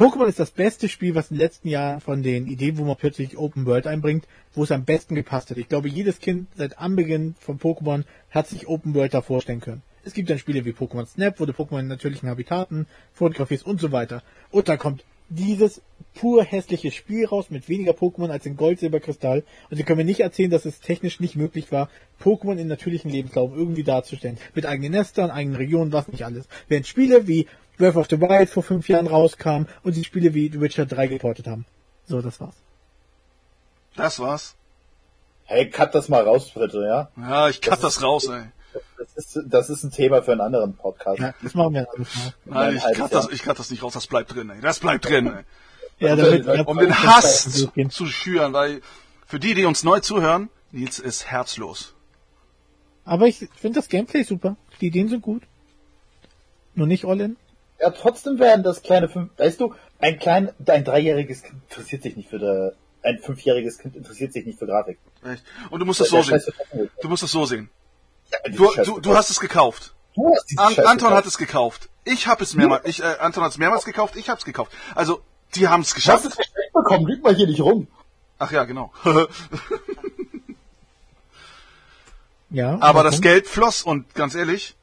Pokémon ist das beste Spiel, was im letzten Jahr von den Ideen, wo man plötzlich Open World einbringt, wo es am besten gepasst hat. Ich glaube, jedes Kind seit Anbeginn von Pokémon hat sich Open World da vorstellen können. Es gibt dann Spiele wie Pokémon Snap, wo du Pokémon in natürlichen Habitaten fotografierst und so weiter. Und da kommt dieses pur hässliche Spiel raus mit weniger Pokémon als in Gold, Silber, Kristall. Und sie können mir nicht erzählen, dass es technisch nicht möglich war, Pokémon in natürlichen Lebenslauf irgendwie darzustellen. Mit eigenen Nestern, eigenen Regionen, was nicht alles. Während Spiele wie Breath of the Wild vor fünf Jahren rauskamen und die Spiele wie The Witcher 3 geportet haben. So, das war's. Das war's. Hey, cut das mal raus, bitte, ja? Ja, ich cut das raus, ey. Das ist, das ist ein Thema für einen anderen Podcast. Ja, das machen wir alles mal. Nein, ich cut Jahr. das, ich cut das nicht raus, das bleibt drin, ey. Das bleibt drin, ey. Ja, damit, um den Hass zu, zu schüren, weil für die, die uns neu zuhören, Nils ist herzlos. Aber ich finde das Gameplay super. Die Ideen sind gut. Nur nicht All-In. Ja, trotzdem werden das kleine fünf, weißt du, ein klein, ein dreijähriges Kind interessiert sich nicht für der, ein fünfjähriges Kind interessiert sich nicht für Grafik. Echt? Und du musst es Der so sehen. Du musst es so sehen. Ja, Du, du, du hast es gekauft. Du hast An, Scheiße Anton gekauft. hat es gekauft. Ich habe es mehrmals, ich, äh, Anton hat es mehrmals gekauft, ich habe es gekauft. Also, die haben es Du hast geschafft. es geschenkt bekommen, lüg mal hier nicht rum. Ach ja, genau. (laughs) Ja. Aber das Geld floss und ganz ehrlich,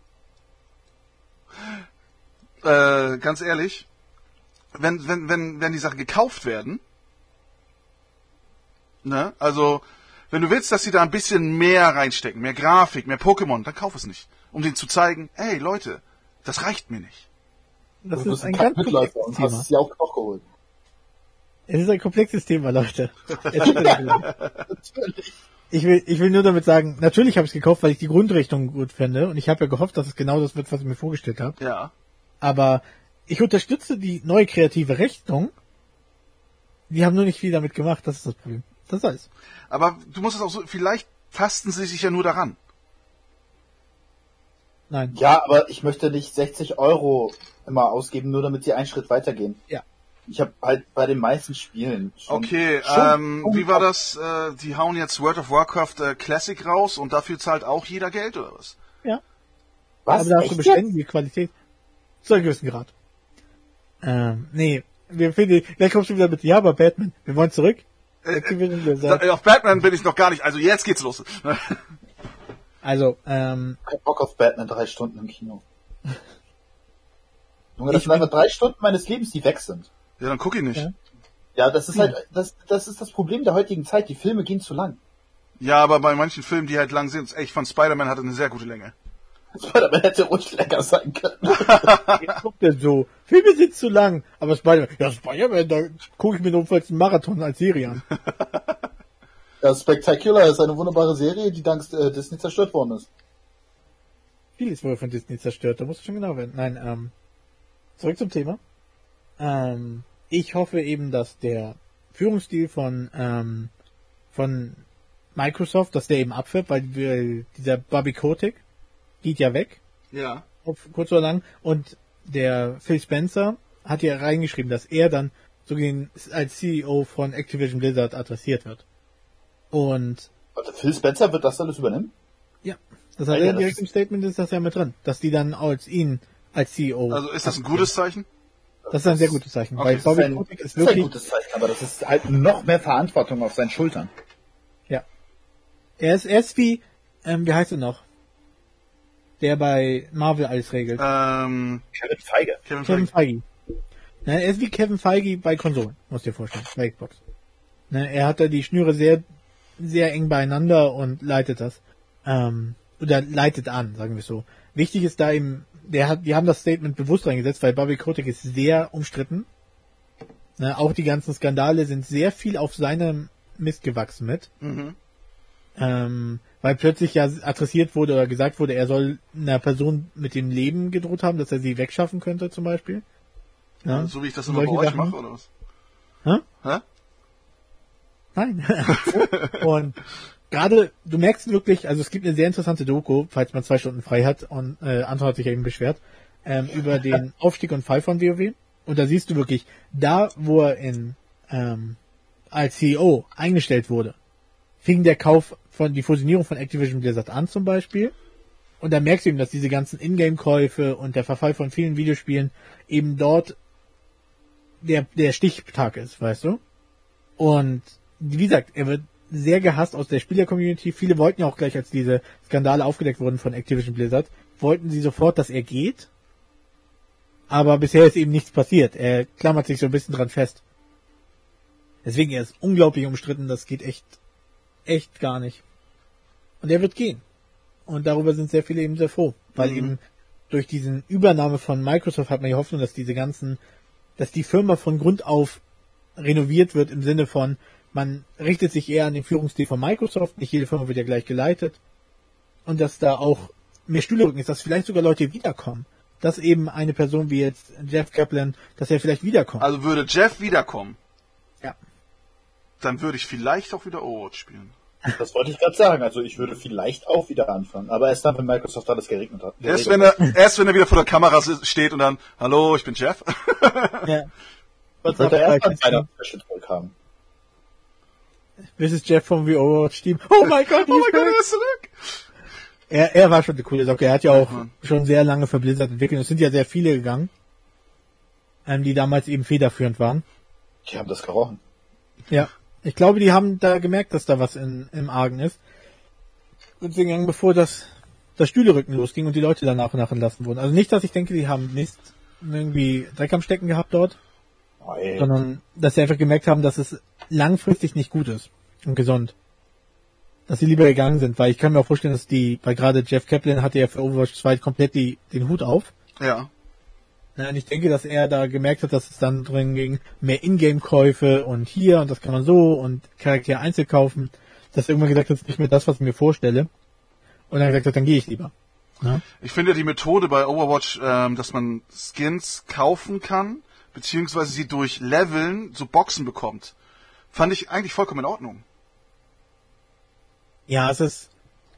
äh, ganz ehrlich, wenn, wenn, wenn, wenn die Sachen gekauft werden, ne, also, wenn du willst, dass sie da ein bisschen mehr reinstecken, mehr Grafik, mehr Pokémon, dann kauf es nicht. Um denen zu zeigen, hey Leute, das reicht mir nicht. Das ist ein ein ganz komplexes hast Thema. es ja auch noch geholt. Es ist ein komplexes Thema, Leute. (laughs) Ich will, ich will nur damit sagen, natürlich habe ich es gekauft, weil ich die Grundrichtung gut finde und ich habe ja gehofft, dass es genau das wird, was ich mir vorgestellt habe. Ja. Aber ich unterstütze die neue kreative Richtung. Die haben nur nicht viel damit gemacht, das ist das Problem. Das alles. Aber du musst es auch so, vielleicht tasten sie sich ja nur daran. Nein. Ja, aber ich möchte nicht 60 Euro immer ausgeben, nur damit sie einen Schritt weitergehen. Ja. Ich habe halt bei den meisten Spielen schon, Okay, schon ähm, wie war das? Äh, die hauen jetzt World of Warcraft äh, Classic raus und dafür zahlt auch jeder Geld oder was? Ja. Was? Aber da hast Echt du beständige Qualität. Zu einem gewissen Grad. Ähm, nee. Wir finden, gleich kommst du wieder mit, ja, aber Batman. Wir wollen zurück. Blizzard. äh, auf Batman bin ich noch gar nicht. Also jetzt geht's los. (laughs) Also, ähm, Kein Bock auf Batman drei Stunden im Kino. (laughs) Junge, das Ich sind einfach drei Stunden meines Lebens, die weg sind. ja, dann guck ich nicht. Ja. Ja. Ja, das ist halt, das, das ist das Problem der heutigen Zeit. Die Filme gehen zu lang. aber bei manchen Filmen, die halt lang sind, ich fand Spider-Man hatte eine sehr gute Länge. Spider-Man hätte ruhig länger sein können. (laughs) jetzt guckt er so. Filme sind zu lang. Aber Spider-Man, ja, Spider-Man, da gucke ich mir notfalls einen Marathon als Serie an. (laughs) Ja, Spectacular ist eine wunderbare Serie, die dank äh, Disney zerstört worden ist. Vieles wurde von Disney zerstört, da musst du schon genau werden. Nein, ähm, zurück zum Thema. Ähm, ich hoffe eben, dass der Führungsstil von, ähm, von Microsoft, dass der eben abfällt, weil wir, dieser Bobby Kotick geht ja weg, Ja. auf kurz oder lang, und der Phil Spencer hat ja reingeschrieben, dass er dann so gesehen als CEO von Activision Blizzard adressiert wird. Und Warte, Phil Spencer wird das alles übernehmen? ja, das hat Alter, er direkt ist- im Statement ist das ja mit drin, dass die dann als ihn als CEO. Also ist das ein gutes Zeichen? Das ist ein sehr gutes Zeichen, Okay, weil Das ist Bobby ein, Kotick ist ist ein wirklich, gutes Zeichen, aber das ist halt noch mehr Verantwortung auf seinen Schultern. ja. Er ist, er ist wie, ähm, wie heißt er noch? Der bei Marvel alles regelt. Ähm, Kevin Feige. Kevin Kevin Feige. Feige. Ne, er ist wie Kevin Feige bei Konsolen, musst dir vorstellen, bei Xbox. Ne, er hat da die Schnüre sehr, sehr eng beieinander und leitet das. Ähm, oder leitet an, sagen wir so. Wichtig ist da eben, der hat, die haben das Statement bewusst reingesetzt, weil Bobby Kotick ist sehr umstritten. Ne, auch die ganzen Skandale sind sehr viel auf seinem Mist gewachsen mit. Mhm. Ähm, weil plötzlich ja adressiert wurde oder gesagt wurde, er soll einer Person mit dem Leben gedroht haben, dass er sie wegschaffen könnte zum Beispiel. Ja, so wie ich das immer bei euch Sachen. mache, oder was? Hä? Hä? Nein. (laughs) und gerade, du merkst wirklich, also es gibt eine sehr interessante Doku, falls man zwei Stunden frei hat, und äh, Anton hat sich ja eben beschwert, ähm, über (laughs) den Aufstieg und Fall von WoW. Und da siehst du wirklich, da wo er in ähm, als CEO eingestellt wurde, fing der Kauf von die Fusionierung von Activision Blizzard an zum Beispiel. Und da merkst du eben, dass diese ganzen Ingame-Käufe und der Verfall von vielen Videospielen eben dort der, der Stichtag ist, weißt du? Und wie gesagt, er wird sehr gehasst aus der Spieler-Community. Viele wollten ja auch gleich, als diese Skandale aufgedeckt wurden von Activision Blizzard, wollten sie sofort, dass er geht. Aber bisher ist eben nichts passiert. Er klammert sich so ein bisschen dran fest. Deswegen er ist unglaublich umstritten. Das geht echt, echt gar nicht. Und er wird gehen. Und darüber sind sehr viele eben sehr froh. Weil Mhm. eben durch diesen Übernahme von Microsoft hat man die Hoffnung, dass diese ganzen, dass die Firma von Grund auf renoviert wird im Sinne von, man richtet sich eher an den Führungsstil von Microsoft, nicht jede Firma wird ja gleich geleitet. Und dass da auch mehr Stühle rücken ist, dass vielleicht sogar Leute wiederkommen. Dass eben eine Person wie jetzt Jeff Kaplan, dass er vielleicht wiederkommt. Also würde Jeff wiederkommen, dann würde ich vielleicht auch wieder Overwatch spielen. Das wollte ich gerade sagen. Also ich würde vielleicht auch wieder anfangen. Aber erst dann, wenn Microsoft alles geregnet hat. Erst wenn, er, erst wenn er wieder vor der Kamera steht und dann, hallo, ich bin Jeff. Ja. (laughs) Ich wollte erst dann einer Flasche zurückhaben. This is Jeff vom The Overwatch Team. Oh mein Gott, oh mein Gott, er ist zurück. Er, er war schon eine coole Socke. Er hat ja auch Mann. schon sehr lange für Blizzard entwickelt. Es sind ja sehr viele gegangen, ähm, die damals eben federführend waren. Die haben das gerochen. Ja. Ich glaube, die haben da gemerkt, dass da was in, im Argen ist. Und sind gegangen, bevor das, das Stühlerücken losging und die Leute dann nach und nach entlassen wurden. Also nicht, dass ich denke, die haben Mist irgendwie Dreck am Stecken gehabt dort, Nein. sondern dass sie einfach gemerkt haben, dass es langfristig nicht gut ist und gesund. Dass sie lieber gegangen sind, weil ich kann mir auch vorstellen, dass die, weil gerade Jeff Kaplan hatte ja für Overwatch 2 komplett die, den Hut auf. Ja. Und ich denke, dass er da gemerkt hat, dass es dann drin ging, mehr Ingame-Käufe und hier und das kann man so und Charakter einzeln kaufen, dass er irgendwann gesagt hat, das ist nicht mehr das, was ich mir vorstelle. Und dann gesagt hat, dann gehe ich lieber. Ja? Ich finde die Methode bei Overwatch, ähm, dass man Skins kaufen kann, beziehungsweise sie durch Leveln so Boxen bekommt, fand ich eigentlich vollkommen in Ordnung. ja, es ist,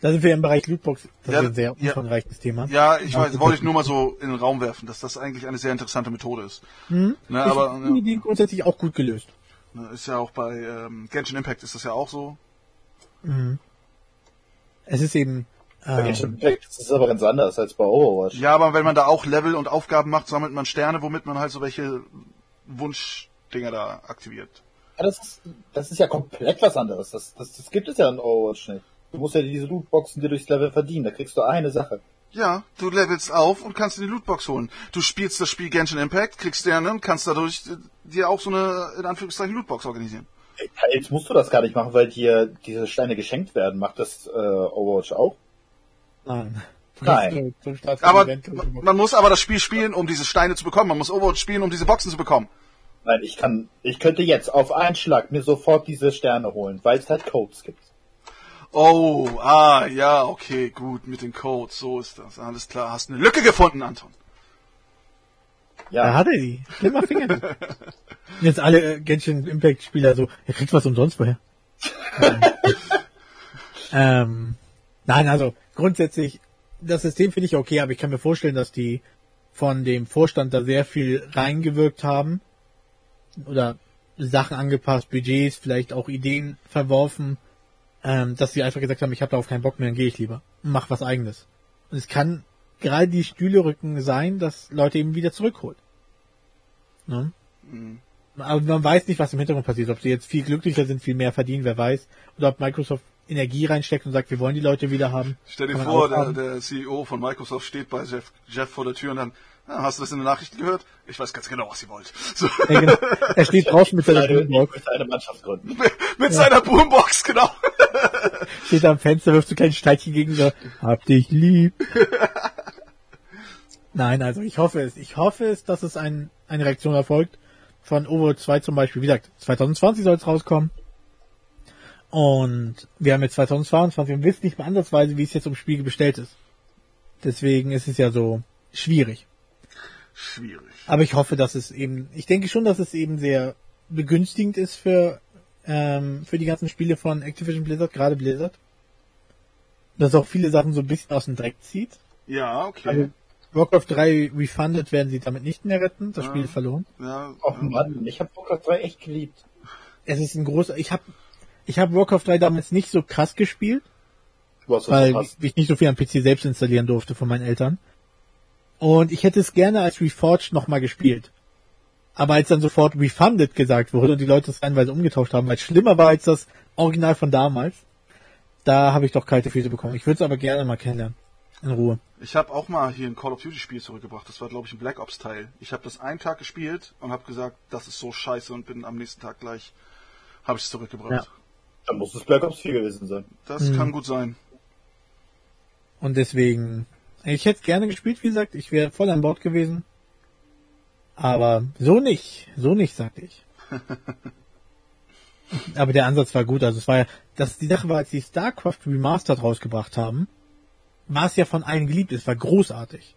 da sind wir im Bereich Lootbox, das Ja, ist ein sehr ja. umfangreiches Thema. Ja, ich Ja, weiß, wollte ich nur mal so in den Raum werfen, dass das eigentlich eine sehr interessante Methode ist. Hm? Ne, ich aber finde die grundsätzlich auch gut gelöst. ja, ist ja auch bei ähm, Genshin Impact ist das ja auch so. Es ist eben, Bei ähm, Genshin Impact das ist aber ganz anders als bei Overwatch. Ja, aber wenn man da auch Level und Aufgaben macht, sammelt man Sterne, womit man halt so welche Wunschdinger da aktiviert. Ja, das, ist, das ist ja komplett was anderes. Das, das, das gibt es ja in Overwatch nicht. Du musst ja diese Lootboxen dir durchs Level verdienen. Da kriegst du eine Sache. Ja, du levelst auf und kannst dir die Lootbox holen. Du spielst das Spiel Genshin Impact, kriegst Sterne und kannst dadurch äh, dir auch so eine, in Anführungszeichen, Lootbox organisieren. Jetzt musst du das gar nicht machen, weil dir diese Steine geschenkt werden. Macht das äh, Overwatch auch? nein. Nein. Aber man muss aber das Spiel spielen, um diese Steine zu bekommen. Man muss Overwatch spielen, um diese Boxen zu bekommen. Nein, ich kann, ich könnte jetzt auf einen Schlag mir sofort diese Sterne holen, weil es halt Codes gibt. Oh, ah, ja, okay, gut, mit den Codes, so ist das. Alles klar, hast eine Lücke gefunden, Anton. Da Ja, hat er die. Schlimmer Finger. (laughs) Jetzt alle äh, Genshin Impact Spieler so, er kriegt was umsonst vorher. (laughs) ähm, nein, also grundsätzlich, das System finde ich okay, aber ich kann mir vorstellen, dass die von dem Vorstand da sehr viel reingewirkt haben oder Sachen angepasst, Budgets, vielleicht auch Ideen verworfen, ähm, dass sie einfach gesagt haben, ich habe darauf keinen Bock mehr, dann gehe ich lieber mach was eigenes. Und es kann gerade die Stühlerücken sein, dass Leute eben wieder zurückholt. Ne? Aber man weiß nicht, was im Hintergrund passiert. Ob sie jetzt viel glücklicher sind, viel mehr verdienen, wer weiß. Oder ob Microsoft Energie reinsteckt und sagt, wir wollen die Leute wieder haben. Stell dir vor, der, der CEO von Microsoft steht bei Jeff, Jeff vor der Tür und dann, hast du das in den Nachrichten gehört? Ich weiß ganz genau, was ihr wollt. So, Ja, genau. Er steht (laughs) draußen mit seiner Boombox, möchte eine Mannschaft gründen. mit seiner Boombox, (laughs) genau. (laughs) steht am Fenster, wirft so kleine Steinchen gegen so, hab dich lieb. Nein, also ich hoffe es. Ich hoffe es, dass es ein, eine Reaktion erfolgt. Von Overwatch 2 zum Beispiel. Wie gesagt, 2020 soll es rauskommen. Und wir haben jetzt 2022 und wissen nicht mal ansatzweise, wie es jetzt ums Spiel bestellt ist. Deswegen ist es ja so schwierig. Schwierig. Aber ich hoffe, dass es eben, ich denke schon, dass es eben sehr begünstigend ist für, ähm, für die ganzen Spiele von Activision Blizzard, gerade Blizzard. Dass auch viele Sachen so ein bisschen aus dem Dreck zieht. Ja, okay. Also, Warcraft 3 Refunded werden sie damit nicht mehr retten, das Ja. Spiel verloren. ja, Oh Mann, ich habe Warcraft 3 echt geliebt. Es ist ein großer, ich habe ich hab Warcraft 3 damals nicht so krass gespielt, was weil verpasst. ich nicht so viel am PC selbst installieren durfte von meinen Eltern. Und ich hätte es gerne als Reforged nochmal gespielt. Aber als dann sofort Refunded gesagt wurde und die Leute es reinweise umgetauscht haben, weil es schlimmer war als das Original von damals, da habe ich doch kalte Füße bekommen. Ich würde es aber gerne mal kennenlernen. In Ruhe. Ich habe auch mal hier ein Call of Duty Spiel zurückgebracht. Das war, glaube ich, ein Black Ops Teil. Ich habe das einen Tag gespielt und habe gesagt, das ist so scheiße und bin am nächsten Tag gleich, habe ich es zurückgebracht. Ja. Dann muss es Black Ops 4 gewesen sein. Das kann gut sein. Und deswegen, ich hätte gerne gespielt, wie gesagt, ich wäre voll an Bord gewesen. Aber so nicht, so nicht, sagte ich. (laughs) Aber der Ansatz war gut, also es war ja, das, die Sache war, als die StarCraft Remastered rausgebracht haben, war es ja von allen geliebt, es war großartig.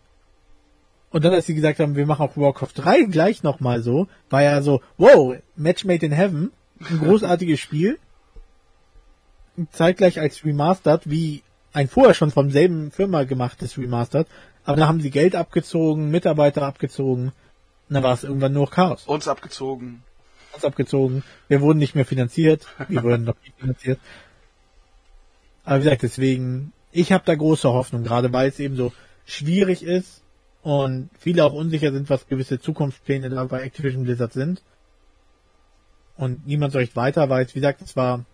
Und dann, als sie gesagt haben, wir machen auch Warcraft 3 gleich nochmal so, war ja so, wow, Match made in heaven, ein großartiges Spiel. Zeitgleich als Remastered, wie ein vorher schon vom selben Firma gemachtes Remastered. Aber da haben sie Geld abgezogen, Mitarbeiter abgezogen. Und dann war es irgendwann nur Chaos. Uns abgezogen. Uns abgezogen. Wir wurden nicht mehr finanziert. Wir (laughs) wurden noch nicht finanziert. Aber wie gesagt, deswegen, ich habe da große Hoffnung, gerade weil es eben so schwierig ist und viele auch unsicher sind, was gewisse Zukunftspläne da bei Activision Blizzard sind. Und niemand so recht weiter weiß. Wie gesagt, es war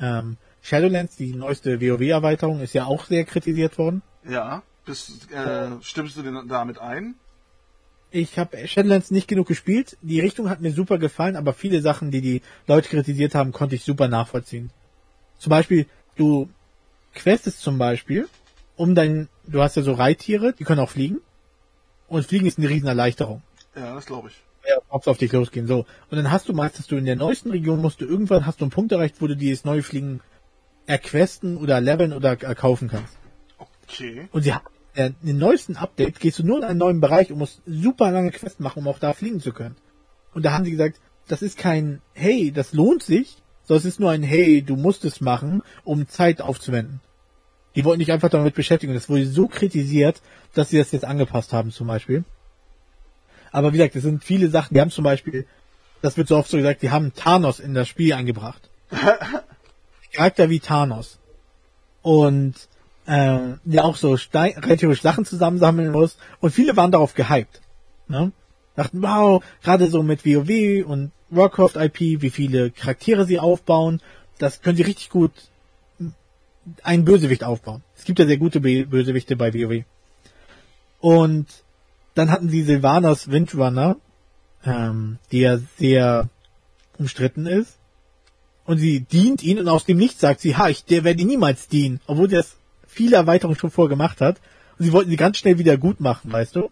ähm, Shadowlands, die neueste WoW-Erweiterung, ist ja auch sehr kritisiert worden. Ja. Bist, äh, stimmst du denn damit ein? Ich habe Shadowlands nicht genug gespielt. Die Richtung hat mir super gefallen, aber viele Sachen, die die Leute kritisiert haben, konnte ich super nachvollziehen. Zum Beispiel, du questest zum Beispiel, um dein, du hast ja so Reittiere, die können auch fliegen. Und Fliegen ist eine riesen Erleichterung. Ja, das glaube ich. Ja, ob's auf dich losgehen, so. Und dann hast du meistens du in der neuesten Region musst du irgendwann hast du einen Punkt erreicht, wo du dieses neue Fliegen erquesten oder leveln oder kaufen kannst. Okay. Und sie haben äh, den neuesten Update gehst du nur in einen neuen Bereich und musst super lange Quest machen, um auch da fliegen zu können. Und da haben sie gesagt, das ist kein Hey, das lohnt sich, sondern es ist nur ein Hey, du musst es machen, um Zeit aufzuwenden. Die wollten dich einfach damit beschäftigen. Das wurde so kritisiert, dass sie das jetzt angepasst haben zum Beispiel. Aber wie gesagt, es sind viele Sachen. Die haben zum Beispiel, das wird so oft so gesagt, die haben Thanos in das Spiel eingebracht. (laughs) Charakter wie Thanos. Und ähm, der auch so Stein, relativ Sachen zusammensammeln muss. Und viele waren darauf gehypt. Ne? Dachten, wow, gerade so mit WoW und Warcraft IP, wie viele Charaktere sie aufbauen, das können sie richtig gut einen Bösewicht aufbauen. Es gibt ja sehr gute Bösewichte bei WoW. Und dann hatten sie Sylvanas Windrunner, ähm, die ja sehr umstritten ist. Und sie dient ihn und aus dem Nichts sagt sie, ha, ich, der werde niemals dienen, obwohl sie das viele Erweiterungen schon vorgemacht hat. Und sie wollten sie ganz schnell wieder gut machen, weißt du?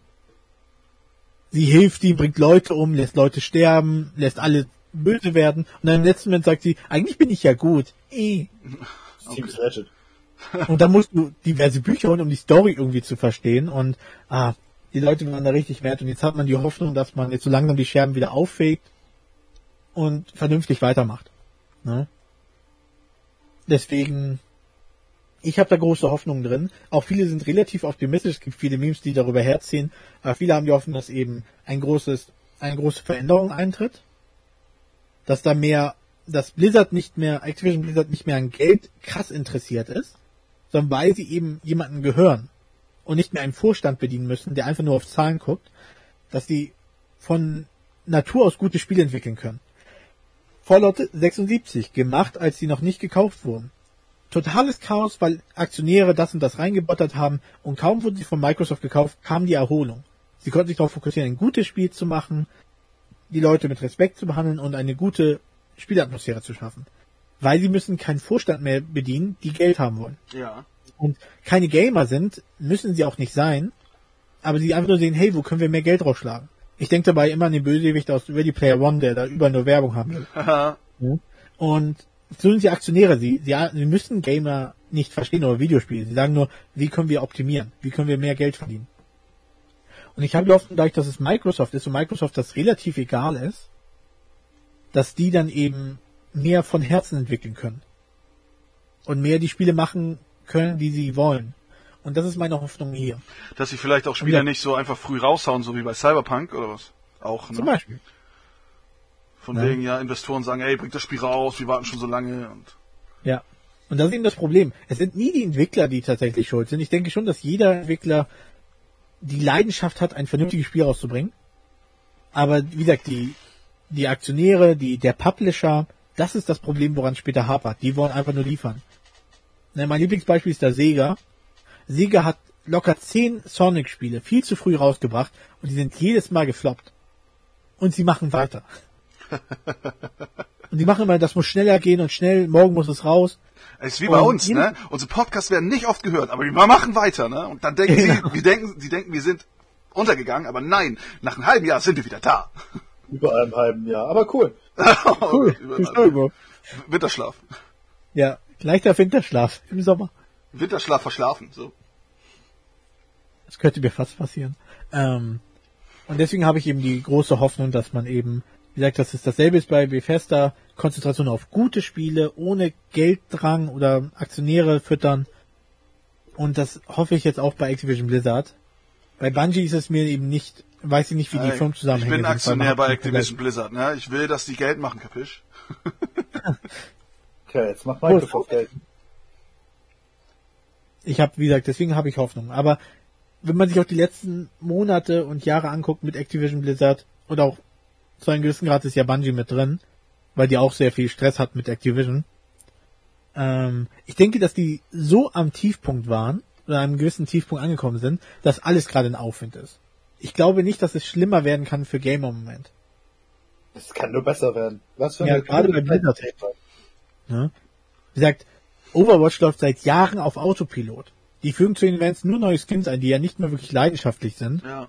Sie hilft ihm, bringt Leute um, lässt Leute sterben, lässt alle böse werden. Und dann im letzten Moment sagt sie, eigentlich bin ich ja gut. Eh. (laughs) Ratchet. (laughs) Und dann musst du diverse Bücher holen, um die Story irgendwie zu verstehen. Und ah, die Leute waren da richtig wert. Und jetzt hat man die Hoffnung, dass man jetzt so langsam die Scherben wieder auffegt und vernünftig weitermacht. Ne? Deswegen, ich habe da große Hoffnung drin. Auch viele sind relativ optimistisch. Es gibt viele Memes, die darüber herziehen. Aber viele haben die Hoffnung, dass eben ein großes, eine große Veränderung eintritt. Dass da mehr dass Blizzard nicht mehr, Activision Blizzard nicht mehr an Geld krass interessiert ist, sondern weil sie eben jemanden gehören und nicht mehr einen Vorstand bedienen müssen, der einfach nur auf Zahlen guckt, dass sie von Natur aus gute Spiele entwickeln können. Fallout 76 gemacht, als sie noch nicht gekauft wurden. Totales Chaos, weil Aktionäre das und das reingebottert haben und kaum wurden sie von Microsoft gekauft, kam die Erholung. Sie konnten sich darauf fokussieren, ein gutes Spiel zu machen, die Leute mit Respekt zu behandeln und eine gute Spielatmosphäre zu schaffen. Weil sie müssen keinen Vorstand mehr bedienen, die Geld haben wollen. Ja. Und keine Gamer sind, müssen sie auch nicht sein, aber sie einfach nur sehen, hey, wo können wir mehr Geld rausschlagen? Ich denke dabei immer an den Bösewicht aus Ready Player One, der da überall nur Werbung haben will. Und so sind sie Aktionäre. Sie, sie, sie müssen Gamer nicht verstehen oder Videospiele. Sie sagen nur, wie können wir optimieren? Wie können wir mehr Geld verdienen? Und ich habe gehofft, dadurch, dass es Microsoft ist und Microsoft das relativ egal ist, dass die dann eben mehr von Herzen entwickeln können. Und mehr die Spiele machen können, die sie wollen. Und das ist meine Hoffnung hier. Dass sie vielleicht auch Spieler Ja. nicht so einfach früh raushauen, so wie bei Cyberpunk oder was? Auch, Zum ne? Beispiel. Von Ja. wegen, ja, Investoren sagen, ey, bringt das Spiel raus, wir warten schon so lange und Ja. Und das ist eben das Problem. Es sind nie die Entwickler, die tatsächlich schuld sind. Ich denke schon, dass jeder Entwickler die Leidenschaft hat, ein vernünftiges Spiel rauszubringen. Aber wie gesagt, die, die Aktionäre, die, der Publisher, das ist das Problem, woran es später hapert. Die wollen einfach nur liefern. Ne, mein Lieblingsbeispiel ist der Sega. Sega hat locker zehn Sonic-Spiele viel zu früh rausgebracht und die sind jedes Mal gefloppt. Und sie machen weiter. (laughs) und die machen immer, das muss schneller gehen und schnell, morgen muss es raus. Es ist wie bei Und uns, ne? Unsere Podcasts werden nicht oft gehört, aber wir machen weiter, ne? Und dann denken Genau. (laughs) sie, wir denken, sie denken, wir sind untergegangen, aber nein, nach einem halben Jahr sind wir wieder da. (laughs) Über einem halben Jahr. Aber cool. Cool. Über- Winterschlaf. Ja, leichter Winterschlaf im Sommer. Winterschlaf verschlafen, so. Das könnte mir fast passieren. Ähm, und deswegen habe ich eben die große Hoffnung, dass man eben, wie gesagt, dass es dasselbe ist bei Bethesda, Konzentration auf gute Spiele, ohne Gelddrang oder Aktionäre füttern. Und das hoffe ich jetzt auch bei Activision Blizzard. Bei Bungie ist es mir eben nicht, weiß ich nicht, wie die Ey, Firmenzusammenhänge Ich bin Aktionär bei Activision Blizzard, ne? Ich will, dass die Geld machen, kapisch? (laughs) (laughs) Okay, jetzt macht Microsoft Geld. Ich habe, wie gesagt, deswegen habe ich Hoffnung. Aber wenn man sich auch die letzten Monate und Jahre anguckt mit Activision Blizzard und auch zu einem gewissen Grad ist ja Bungie mit drin, weil die auch sehr viel Stress hat mit Activision. Ähm, ich denke, dass die so am Tiefpunkt waren oder an einem gewissen Tiefpunkt angekommen sind, dass alles gerade in Aufwind ist. Ich glaube nicht, dass es schlimmer werden kann für Gamer im Moment. Es kann nur besser werden. Was für Ja, eine gerade bei Blizzard. Ne? Wie gesagt, Overwatch läuft seit Jahren auf Autopilot. Die fügen zu den Events nur neue Skins ein, die ja nicht mehr wirklich leidenschaftlich sind. Ja.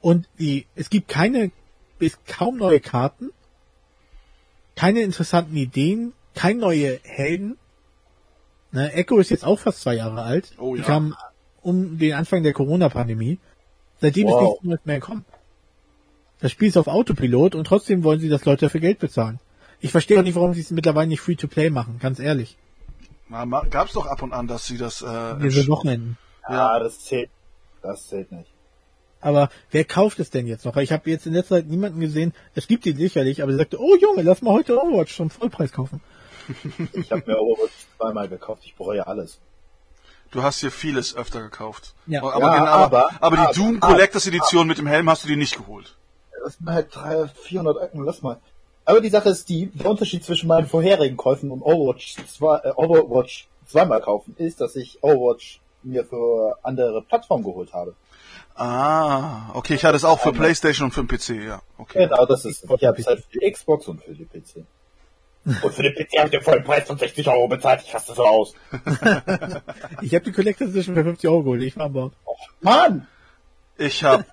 Und die, es gibt keine, bis kaum neue Karten, keine interessanten Ideen, keine neue Helden. Ne, Echo ist jetzt auch fast zwei Jahre alt. Oh Die ja. kam um den Anfang der Corona-Pandemie. Seitdem ist Wow. nichts Neues mehr gekommen. Das Spiel ist auf Autopilot und trotzdem wollen sie, dass Leute dafür Geld bezahlen. Ich verstehe auch nicht, warum sie es mittlerweile nicht Free-to-Play machen, ganz ehrlich. Na, ma- Gab's doch ab und an, dass sie das, äh, Diese Wochenenden. Ja, das zählt. Das zählt nicht. Aber wer kauft es denn jetzt noch? Weil Ich habe jetzt in letzter Zeit niemanden gesehen, es gibt die sicherlich, aber sie sagte, oh Junge, lass mal heute Overwatch zum Vollpreis kaufen. (laughs) Ich habe mir Overwatch zweimal gekauft. Ich bereue alles. Du hast hier vieles öfter gekauft. Ja. aber, Ja, genau, aber- aber die aber- Doom Collectors Edition mit dem Helm hast du dir nicht geholt. Das sind halt 300, 400 Euro, lass mal. Aber die Sache ist die, der Unterschied zwischen meinen vorherigen Käufen und Overwatch, zwei, äh, Overwatch zweimal kaufen, ist, dass ich Overwatch mir für andere Plattformen geholt habe. Ah, okay, ich hatte es auch für Einmal. Playstation und für den PC, ja. Okay. Genau, das ist, ich habe es halt für die Xbox und für die PC. (laughs) Und für den PC habe ich den vollen Preis von 60 Euro bezahlt, ich raste so aus. (laughs) Ich habe die Collectors Edition für 50 Euro geholt, ich war an Bord. Mann! Ich habe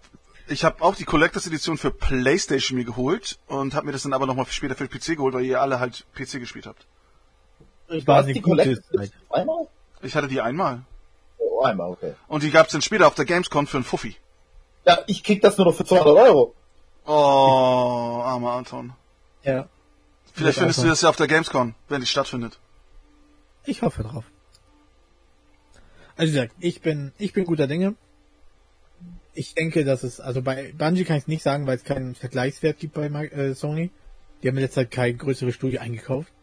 ich hab auch die Collectors Edition für Playstation mir geholt und habe mir das dann aber nochmal später für den PC geholt, weil ihr alle halt PC gespielt habt. Ich Du war die Collectors einmal? Ich hatte die einmal. Oh, einmal, okay. Und die gab's dann später auf der Gamescom für einen Fuffi. Ja, ich krieg das nur noch für 200 Euro. Oh, armer Anton. Ja. Vielleicht findest du Anton. das ja auf der Gamescom, wenn die stattfindet. Ich hoffe drauf. Also wie gesagt, ich bin, ich bin guter Dinge. Ich denke, dass es, also bei Bungie kann ich es nicht sagen, weil es keinen Vergleichswert gibt bei äh, Sony. Die haben in letzter Zeit keine größere Studie eingekauft.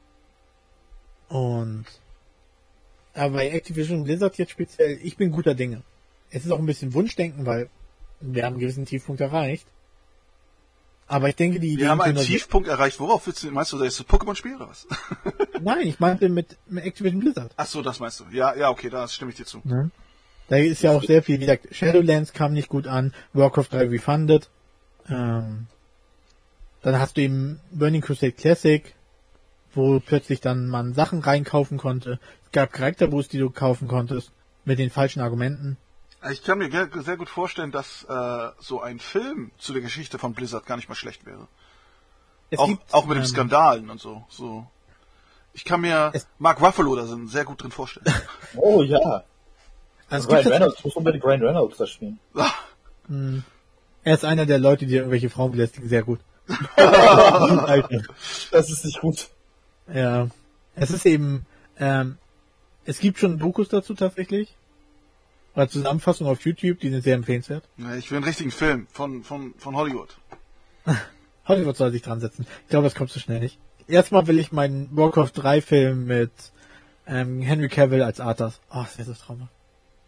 Und aber bei Activision Blizzard jetzt speziell, ich bin guter Dinge. Es ist auch ein bisschen Wunschdenken, weil wir haben einen gewissen Tiefpunkt erreicht. Aber ich denke, die Wir Ideen haben einen Tiefpunkt erreicht. Worauf willst du, meinst du, das ist Pokémon-Spiel oder was? Nein, ich meinte mit, mit Activision Blizzard. Ach so, das meinst du. Ja, ja, okay, da stimme ich dir zu. Ne? Da ist ja auch sehr viel, wie gesagt, Shadowlands kam nicht gut an, Warcraft 3 Refunded. Ähm, dann hast du eben Burning Crusade Classic, wo plötzlich dann man Sachen reinkaufen konnte. Es gab Charakterboosts, die du kaufen konntest, mit den falschen Argumenten. Ich kann mir sehr gut vorstellen, dass äh, so ein Film zu der Geschichte von Blizzard gar nicht mal schlecht wäre. Es Auch, gibt, auch mit den ähm, Skandalen und so. so. Ich kann mir Es- Mark Ruffalo da sind sehr gut drin vorstellen. (laughs) Oh ja. Also Ryan Reynolds, muss unbedingt Ryan Reynolds da spielen. Ah, er ist einer der Leute, die irgendwelche Frauen belästigen, sehr gut. Alter. (laughs) Das ist nicht gut. Ja. Es ist eben, ähm, es gibt schon Dokus dazu tatsächlich. Oder Zusammenfassungen auf YouTube, die sind sehr empfehlenswert. ja, ich will einen richtigen Film von, von, von Hollywood. (laughs) Hollywood soll sich dran setzen. Ich glaube, das kommt so schnell nicht. Erstmal will ich meinen Warcraft 3 Film mit ähm, Henry Cavill als Arthas. Oh, das wäre so traumhaft.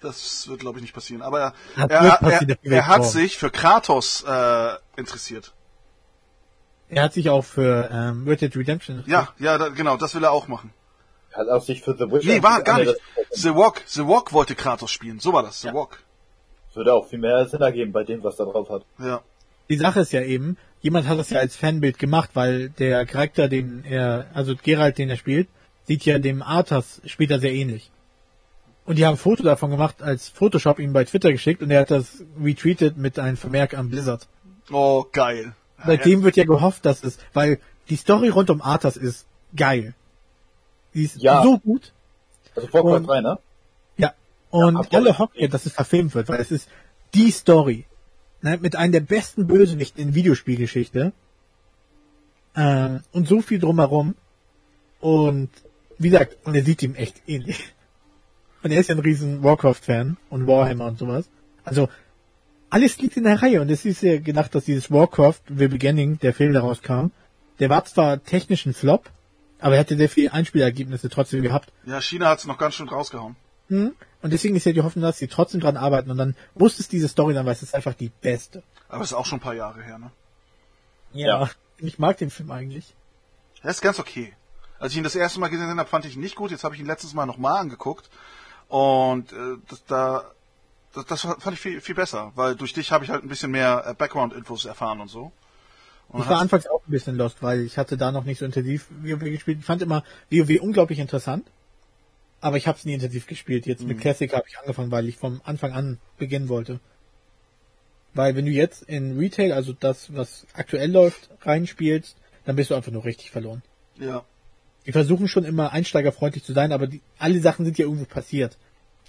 Das wird, glaube ich, nicht passieren. Aber er, Hat er, er, passieren, er, er hat sich für Kratos äh, interessiert. Er hat sich auch für ähm, Red Dead Redemption Ja, ja, da, genau, das will er auch machen. Hat auch sich für The Witcher. Nee, war gar nicht. The Walk, The Walk wollte Kratos spielen. So war das, The Walk. Das würde auch viel mehr Sinn ergeben bei dem, was da drauf hat. Ja. Die Sache ist ja eben, jemand hat das ja als Fanbild gemacht, weil der Charakter, den er, also Geralt, den er spielt, sieht ja dem Arthas später sehr ähnlich. Und die haben ein Foto davon gemacht, als Photoshop ihm bei Twitter geschickt und er hat das retweetet mit einem Vermerk an Blizzard. Oh, geil. Seitdem wird ja gehofft, dass es, weil die Story rund um Arthas ist geil. Die ist Ja. so gut. Also Warcraft Und- 3, ne? Ja. Und Ja, alle hoffen ja, dass es verfilmt wird, weil es ist die Story. Ne, mit einem der besten Bösewichten in Videospielgeschichte. Ähm, und so viel drumherum. Und wie gesagt, und er sieht ihm echt ähnlich. Und er ist ja ein riesen Warcraft-Fan und Warhammer und sowas. Also alles liegt in der Reihe und es ist ja gedacht, dass dieses Warcraft The Beginning, der Film daraus kam, der war zwar technisch ein Flop, aber er hatte sehr viele Einspielergebnisse trotzdem gehabt. Ja, China hat's noch ganz schön rausgehauen. Hm? Und deswegen ist ja die Hoffnung, dass sie trotzdem dran arbeiten und dann muss es diese Story sein, weil es ist einfach die beste. Aber es ist auch schon ein paar Jahre her, ne? Ja. Ich mag den Film eigentlich. Er ist ganz okay. Als ich ihn das erste Mal gesehen habe, fand ich ihn nicht gut. Jetzt habe ich ihn letztes Mal nochmal angeguckt. Und äh, das, da, das, das fand ich viel, viel besser, weil durch dich habe ich halt ein bisschen mehr äh, Background-Infos erfahren und so. Und Ich war anfangs auch ein bisschen lost, weil ich hatte da noch nicht so intensiv WoW gespielt. Ich fand immer WoW unglaublich interessant, aber ich habe es nie intensiv gespielt. Jetzt mit Classic habe ich angefangen, weil ich vom Anfang an beginnen wollte. Weil wenn du jetzt in Retail, also das, was aktuell läuft, reinspielst, dann bist du einfach nur richtig verloren. ja, Die versuchen schon immer einsteigerfreundlich zu sein, aber die, alle Sachen sind ja irgendwo passiert.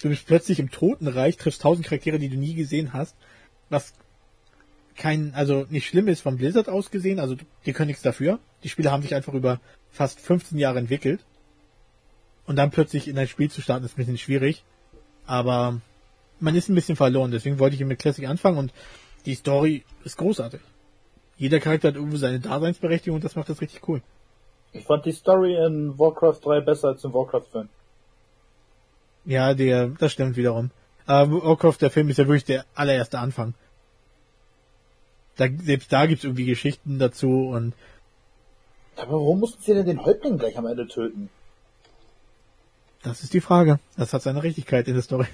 Du bist plötzlich im Totenreich, triffst tausend Charaktere, die du nie gesehen hast, was kein, also nicht schlimm ist vom Blizzard aus gesehen, also die können nichts dafür. Die Spiele haben sich einfach über fast 15 Jahre entwickelt. Und dann plötzlich in ein Spiel zu starten, ist ein bisschen schwierig. Aber man ist ein bisschen verloren, deswegen wollte ich mit Classic anfangen und die Story ist großartig. Jeder Charakter hat irgendwo seine Daseinsberechtigung und das macht das richtig cool. Ich fand die Story in Warcraft 3 besser als im Warcraft-Film. Ja, der, das stimmt wiederum. Aber Warcraft, der Film ist ja wirklich der allererste Anfang. Da, selbst da gibt's irgendwie Geschichten dazu und Aber warum mussten sie denn den Häuptling gleich am Ende töten? das ist die Frage. Das hat seine Richtigkeit in der Story.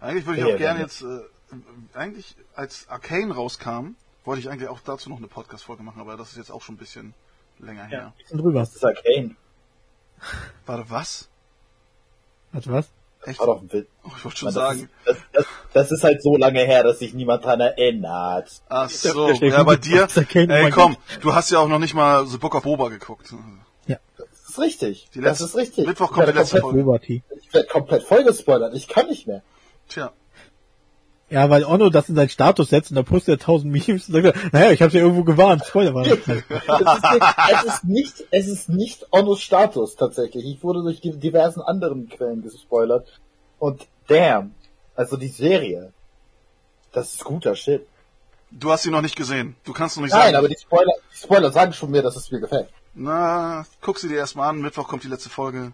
eigentlich würde ich Ja, auch gerne ja. jetzt, äh, eigentlich als Arcane rauskam, wollte ich eigentlich auch dazu noch eine Podcast-Folge machen, aber das ist jetzt auch schon ein bisschen länger her. Bisschen drüber. Das ist Arcane. Warte, was? Warte, was? Echt? War doch ein Witz. Oh, ich wollte schon Das, sagen. das, das, das ist halt so lange her, dass sich niemand dran erinnert. Ach so, steht ja, bei dir. der Kette, Ey, komm, du hast ja auch noch nicht mal The Book of Boba geguckt. Das ist richtig. Die das letzte- ist richtig. Mittwoch Ich kommt die letzte komplett, Folge. Ich werde komplett vollgespoilert. Ich kann nicht mehr. Tja. Ja, weil Onno das in seinen Status setzt und da postet er tausend Memes und sagt, naja, ich hab's ja irgendwo gewarnt. Spoiler war das. (laughs) es, ist, es ist nicht, es ist nicht Onnos Status tatsächlich. Ich wurde durch die diversen anderen Quellen gespoilert. Und damn, also die Serie, das ist guter Shit. Du hast sie noch nicht gesehen. Du kannst noch nicht Nein, sagen. aber die Spoiler, die Spoiler sagen schon mir, dass es mir gefällt. Na, guck sie dir erstmal an. Mittwoch kommt die letzte Folge.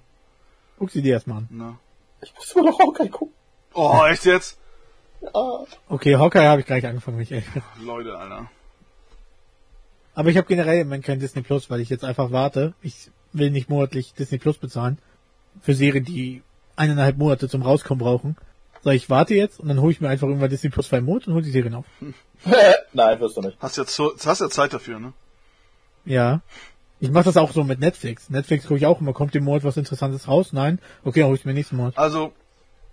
Guck sie dir erstmal an. Na. Ich muss mir doch auch kein gucken. Oh, echt jetzt? Ah, Okay, Hawkeye habe ich gar nicht angefangen, Michael. Leute, Alter. Aber ich habe generell im Moment kein Disney Plus, weil ich jetzt einfach warte. Ich will nicht monatlich Disney Plus bezahlen. Für Serien, die eineinhalb Monate zum Rauskommen brauchen. So, ich warte jetzt und dann hole ich mir einfach irgendwann Disney Plus für einen Monat und hole die Serien auf. (laughs) Nein, wirst du nicht. Hast ja, zu, hast ja Zeit dafür, ne? Ja. Ich mache das auch so mit Netflix. Netflix gucke ich auch immer, kommt im Monat was Interessantes raus? Nein? Okay, dann hole ich mir nächsten Monat. Also,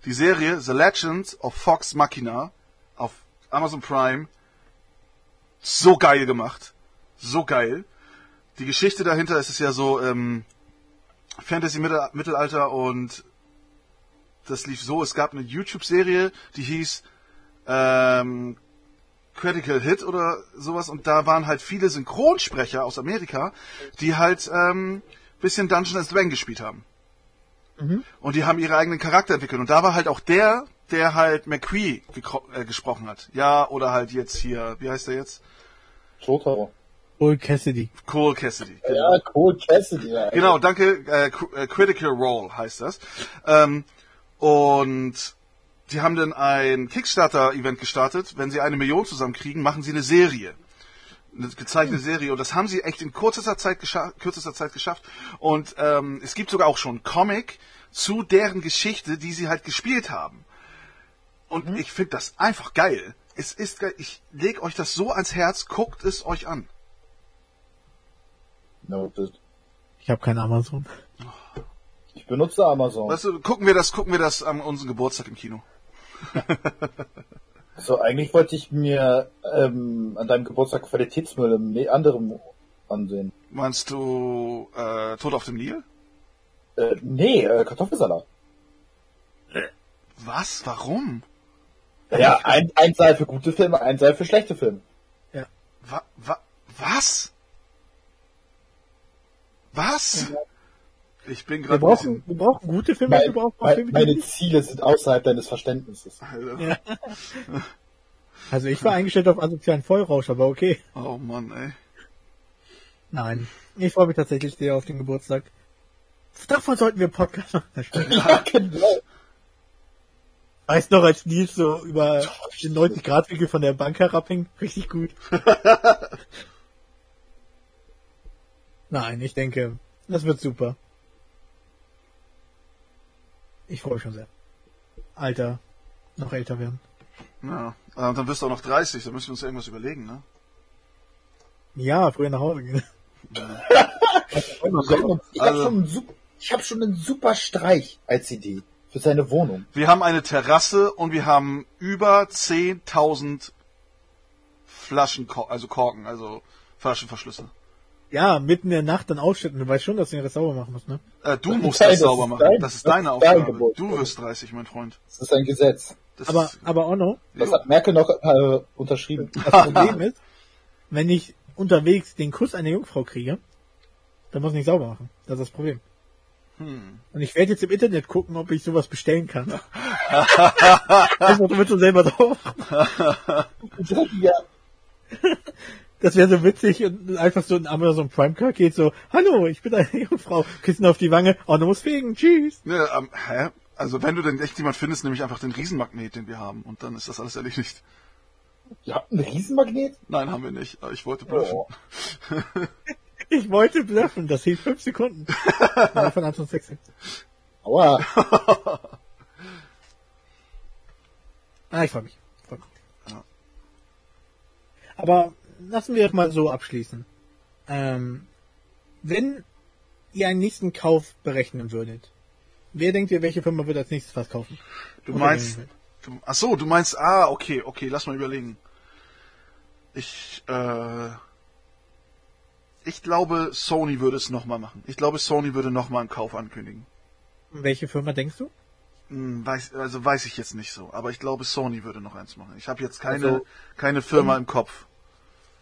die Serie The Legends of Fox Machina auf Amazon Prime. So geil gemacht. So geil. Die Geschichte dahinter ist es ja so, ähm, Fantasy Mittel Mittelalter und das lief so, es gab eine YouTube-Serie, die hieß ähm, Critical Hit oder sowas und da waren halt viele Synchronsprecher aus Amerika, die halt ähm, bisschen Dungeons Dragons gespielt haben. Und die haben ihre eigenen Charakter entwickelt. Und da war halt auch der, der halt McCree äh, gesprochen hat. Ja, oder halt jetzt hier, wie heißt der jetzt? Totaro. Cole Cassidy. Cole Cassidy. Ja, Cole Cassidy. Ja. Genau, danke. Äh, äh, Critical Role heißt das. Ähm, und die haben dann ein Kickstarter-Event gestartet. Wenn sie eine Million zusammenkriegen, machen sie eine Serie. Eine gezeichnete Serie. Und das haben sie echt in kürzester Zeit, gescha kürzester Zeit geschafft. Und ähm, es gibt sogar auch schon einen Comic zu deren Geschichte, die sie halt gespielt haben. Und ich finde das einfach geil. Es ist geil. Ich leg euch das so ans Herz, guckt es euch an. Noted. Ich habe kein Amazon. Ich benutze Amazon. Weißt du, gucken wir das, gucken wir das an unserem Geburtstag im Kino. (laughs) So, eigentlich wollte ich mir ähm, an deinem Geburtstag Qualitätsmüll im ne anderen ansehen. Meinst du äh, Tod auf dem Nil? Äh, nee, äh, Kartoffelsalat. Was? Warum? Ja, ein, ein Seil für gute Filme, ein Seil für schlechte Filme. Wa wa was? Was? Ich bin Wir gerade brauchen, wir brauchen gute Filme, wir brauchen auch mein, Filme, meine. Ziele sind außerhalb deines Verständnisses. Alter. Ja. Also ich war eingestellt auf asozialen Vollrausch, aber okay. Oh Mann, ey. Nein. Ich freue mich tatsächlich sehr auf den Geburtstag. Davon sollten wir Podcast machen. (laughs) Ja, genau. Weißt noch, als Nils so über den 90-Grad-Winkel von der Bank herabhing? Richtig gut. (laughs) Nein, ich denke, das wird super. Ich freue mich schon sehr. Alter, noch älter werden. Ja. Äh, Und dann wirst du auch noch 30, da müssen wir uns irgendwas überlegen, ne? Ja, früher nach Hause gehen. (laughs) Ich habe Also- schon, einen sup- ich hab schon einen super Streich als Idee für seine Wohnung. Wir haben eine Terrasse und wir haben über 10.000 Flaschen, also Korken, also Flaschenverschlüsse. Ja, mitten in der Nacht dann ausschütten. Du weißt schon, dass du den Rest sauber machen musst, ne? Äh, du Nein, musst das das ist sauber machen. dein- das ist das deine ist dein Aufgabe. Geburtstag. Du wirst 30, mein Freund. Das ist ein Gesetz. Das Aber, ist, aber auch noch, Das hat Merkel noch äh, unterschrieben. (laughs) das Problem ist, wenn ich unterwegs den Kuss einer Jungfrau kriege, dann muss ich nicht sauber machen. Das ist das Problem. hm. Und ich werde jetzt im Internet gucken, ob ich sowas bestellen kann. also, du willst du selber (laughs) drauf. ja, (laughs) Das wäre so witzig und einfach so ein Amazon Prime Card geht so, hallo, ich bin eine Jungfrau, Küssen auf die Wange, oh, du musst fegen, tschüss. Ne, ähm, hä? Also wenn du denn echt jemand findest, nämlich einfach den Riesenmagnet, den wir haben. Und dann ist das alles erledigt. ihr habt einen Riesenmagnet? Nein, haben wir nicht. Aber ich wollte bluffen. Oh. (laughs) Ich wollte bluffen, das hielt fünf Sekunden. (laughs) Ja, von Anton Sexy. Aua. (laughs) Ah, ich freue mich. Ich freu mich. Ja. Aber lassen wir doch mal so abschließen. Ähm, wenn ihr einen nächsten Kauf berechnen würdet, wer denkt ihr, welche Firma wird als nächstes was kaufen? Du Oder meinst, du, ach so, du meinst, ah, okay, okay, lass mal überlegen. Ich, äh, ich glaube, Sony würde es nochmal machen. Ich glaube, Sony würde nochmal einen Kauf ankündigen. Welche Firma denkst du? Hm, weiß, also weiß ich jetzt nicht so, aber ich glaube, Sony würde noch eins machen. Ich habe jetzt keine, Also, keine Firma im Kopf.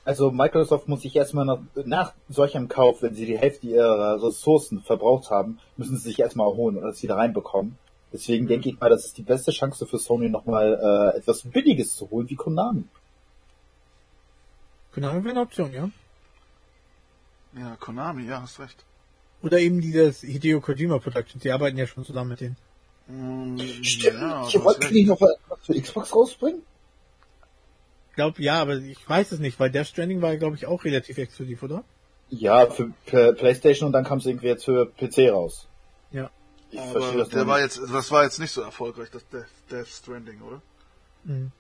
Also Microsoft muss sich erstmal noch, nach solchem Kauf, wenn sie die Hälfte ihrer Ressourcen verbraucht haben, müssen sie sich erstmal erholen und das wieder reinbekommen. Deswegen denke ich mal, das ist die beste Chance für Sony nochmal äh, etwas Billiges zu holen wie Konami. Genau, wäre eine Option, ja. Ja, Konami, ja, hast recht. Oder eben dieses Hideo Kojima Productions, die arbeiten ja schon zusammen mit denen. Hm, Stimmt, ja, ich wollte nicht noch was für Xbox rausbringen? Glaube, ja, aber ich weiß es nicht, weil Death Stranding war, glaube ich, auch relativ exklusiv, oder? Ja, für Playstation und dann kam es irgendwie jetzt für PC raus. Ja. Ich Aber verstehe das der war nicht. jetzt, das war jetzt nicht so erfolgreich, das Death, Death Stranding, oder? Mhm.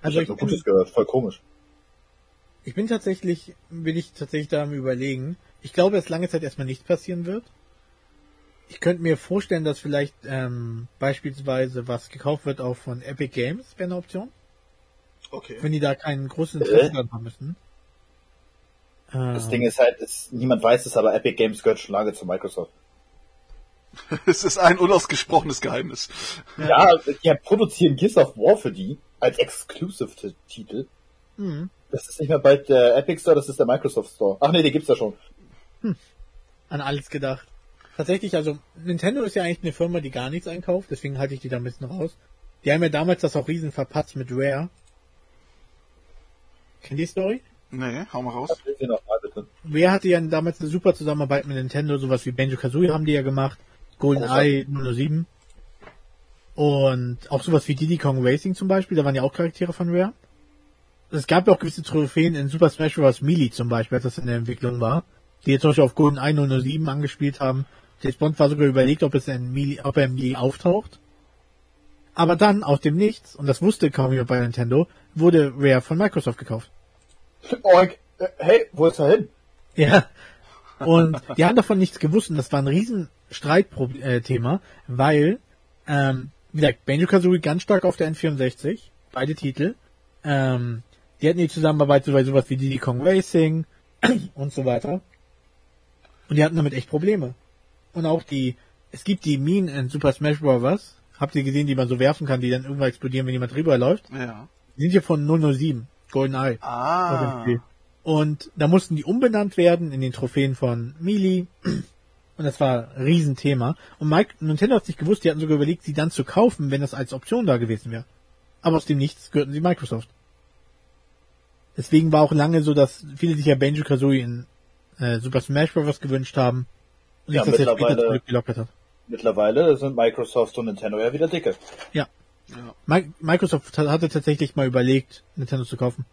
Ich Also hab ich nur bin, Gutes gehört, voll komisch. ich bin tatsächlich, bin ich tatsächlich da am überlegen. Ich glaube, dass lange Zeit erstmal nichts passieren wird. Ich könnte mir vorstellen, dass vielleicht ähm, beispielsweise was gekauft wird auch von Epic Games, wäre eine Option. Okay. Wenn die da keinen großen Interesse Äh? dran haben müssen. Das Ähm, Ding ist halt, ist, niemand weiß es, aber Epic Games gehört schon lange zu Microsoft. (laughs) Es ist ein unausgesprochenes Geheimnis. Ja, die produzieren Gears of War für die als Exclusive-Titel. mhm. Das ist nicht mehr bald der Epic Store, das ist der Microsoft Store. Ach nee, den gibt's ja schon. an alles gedacht. Tatsächlich, also Nintendo ist ja eigentlich eine Firma, die gar nichts einkauft, deswegen halte ich die da ein bisschen raus. Die haben ja damals das auch riesen verpatzt mit Rare. Kennt ihr die Story? Nee, hau mal raus. Rare hatte ja damals eine super Zusammenarbeit mit Nintendo, sowas wie Banjo-Kazooie haben die ja gemacht, GoldenEye 007 und auch sowas wie Diddy Kong Racing zum Beispiel, da waren ja auch Charaktere von Rare. Es gab ja auch gewisse Trophäen in Super Smash Bros. Melee zum Beispiel, als das in der Entwicklung war, die jetzt zum Beispiel auf GoldenEye 007 angespielt haben. James Bond war sogar überlegt, ob es in Melee, ob er in Melee auftaucht. Aber dann, aus dem Nichts, und das wusste kaum jemand bei Nintendo, wurde Rare von Microsoft gekauft. Oink. Äh, hey, wo ist er hin? (laughs) Ja. Und die haben davon nichts gewusst und das war ein riesen Streitthema, weil, ähm, wie gesagt, Banjo-Kazooie ganz stark auf der N64, beide Titel. Ähm, die hatten die Zusammenarbeit so bei sowas wie Diddy Kong Racing (clears throat) und so weiter. Und die hatten damit echt Probleme. Und auch die, es gibt die Minen in Super Smash Bros. Habt ihr gesehen, die man so werfen kann, die dann irgendwann explodieren, wenn jemand drüber läuft? Ja. Die sind hier von 007, GoldenEye. Ah. Und Und da mussten die umbenannt werden in den Trophäen von Melee. (clears throat) Und das war ein Riesenthema. Und Mike, Nintendo hat nicht gewusst, die hatten sogar überlegt, sie dann zu kaufen, wenn das als Option da gewesen wäre. Aber aus dem Nichts gehörten sie Microsoft. Deswegen war auch lange so, dass viele sich ja Banjo Kazooie in äh, Super Smash Bros. gewünscht haben. Und Ja, sich das jetzt später zurückgelockert hat. Mittlerweile sind Microsoft und Nintendo ja wieder dicke. Ja. Ja. Mi- Microsoft hat- hatte tatsächlich mal überlegt, Nintendo zu kaufen.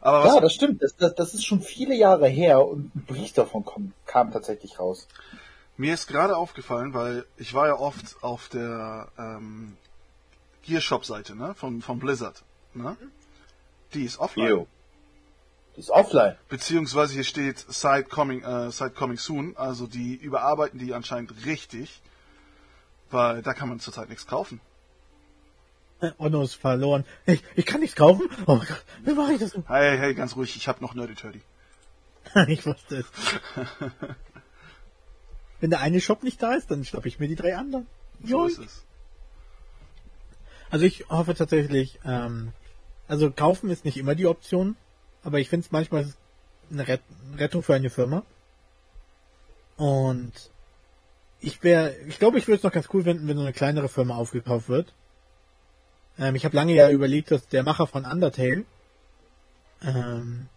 Aber was, Ja, das stimmt. Das, das, das ist schon viele Jahre her und ein Brief davon kam, kam tatsächlich raus. Mir ist gerade aufgefallen, weil ich war ja oft auf der ähm, Gearshop-Seite, ne, vom, vom Blizzard, ne? Die ist offline. Jo. Ist offline. Beziehungsweise hier steht Site coming, äh, Site coming soon, also die überarbeiten die anscheinend richtig, weil da kann man zurzeit nichts kaufen. Äh, Onno ist verloren. Ich, ich kann nichts kaufen? Oh mein Gott, wie mache ich das? Hey, hey, ganz ruhig, ich habe noch Nerdy Turdy. (laughs) ich wusste es. (laughs) Wenn der eine Shop nicht da ist, dann schnappe ich mir die drei anderen. So Joink. ist es. Also ich hoffe tatsächlich, ähm, also kaufen ist nicht immer die Option, aber ich finde es manchmal eine Ret Rettung für eine Firma. Und ich wäre, ich glaube, ich würde es noch ganz cool finden, wenn so eine kleinere Firma aufgekauft wird. Ähm, ich habe lange ja überlegt, dass der Macher von Undertale, ähm,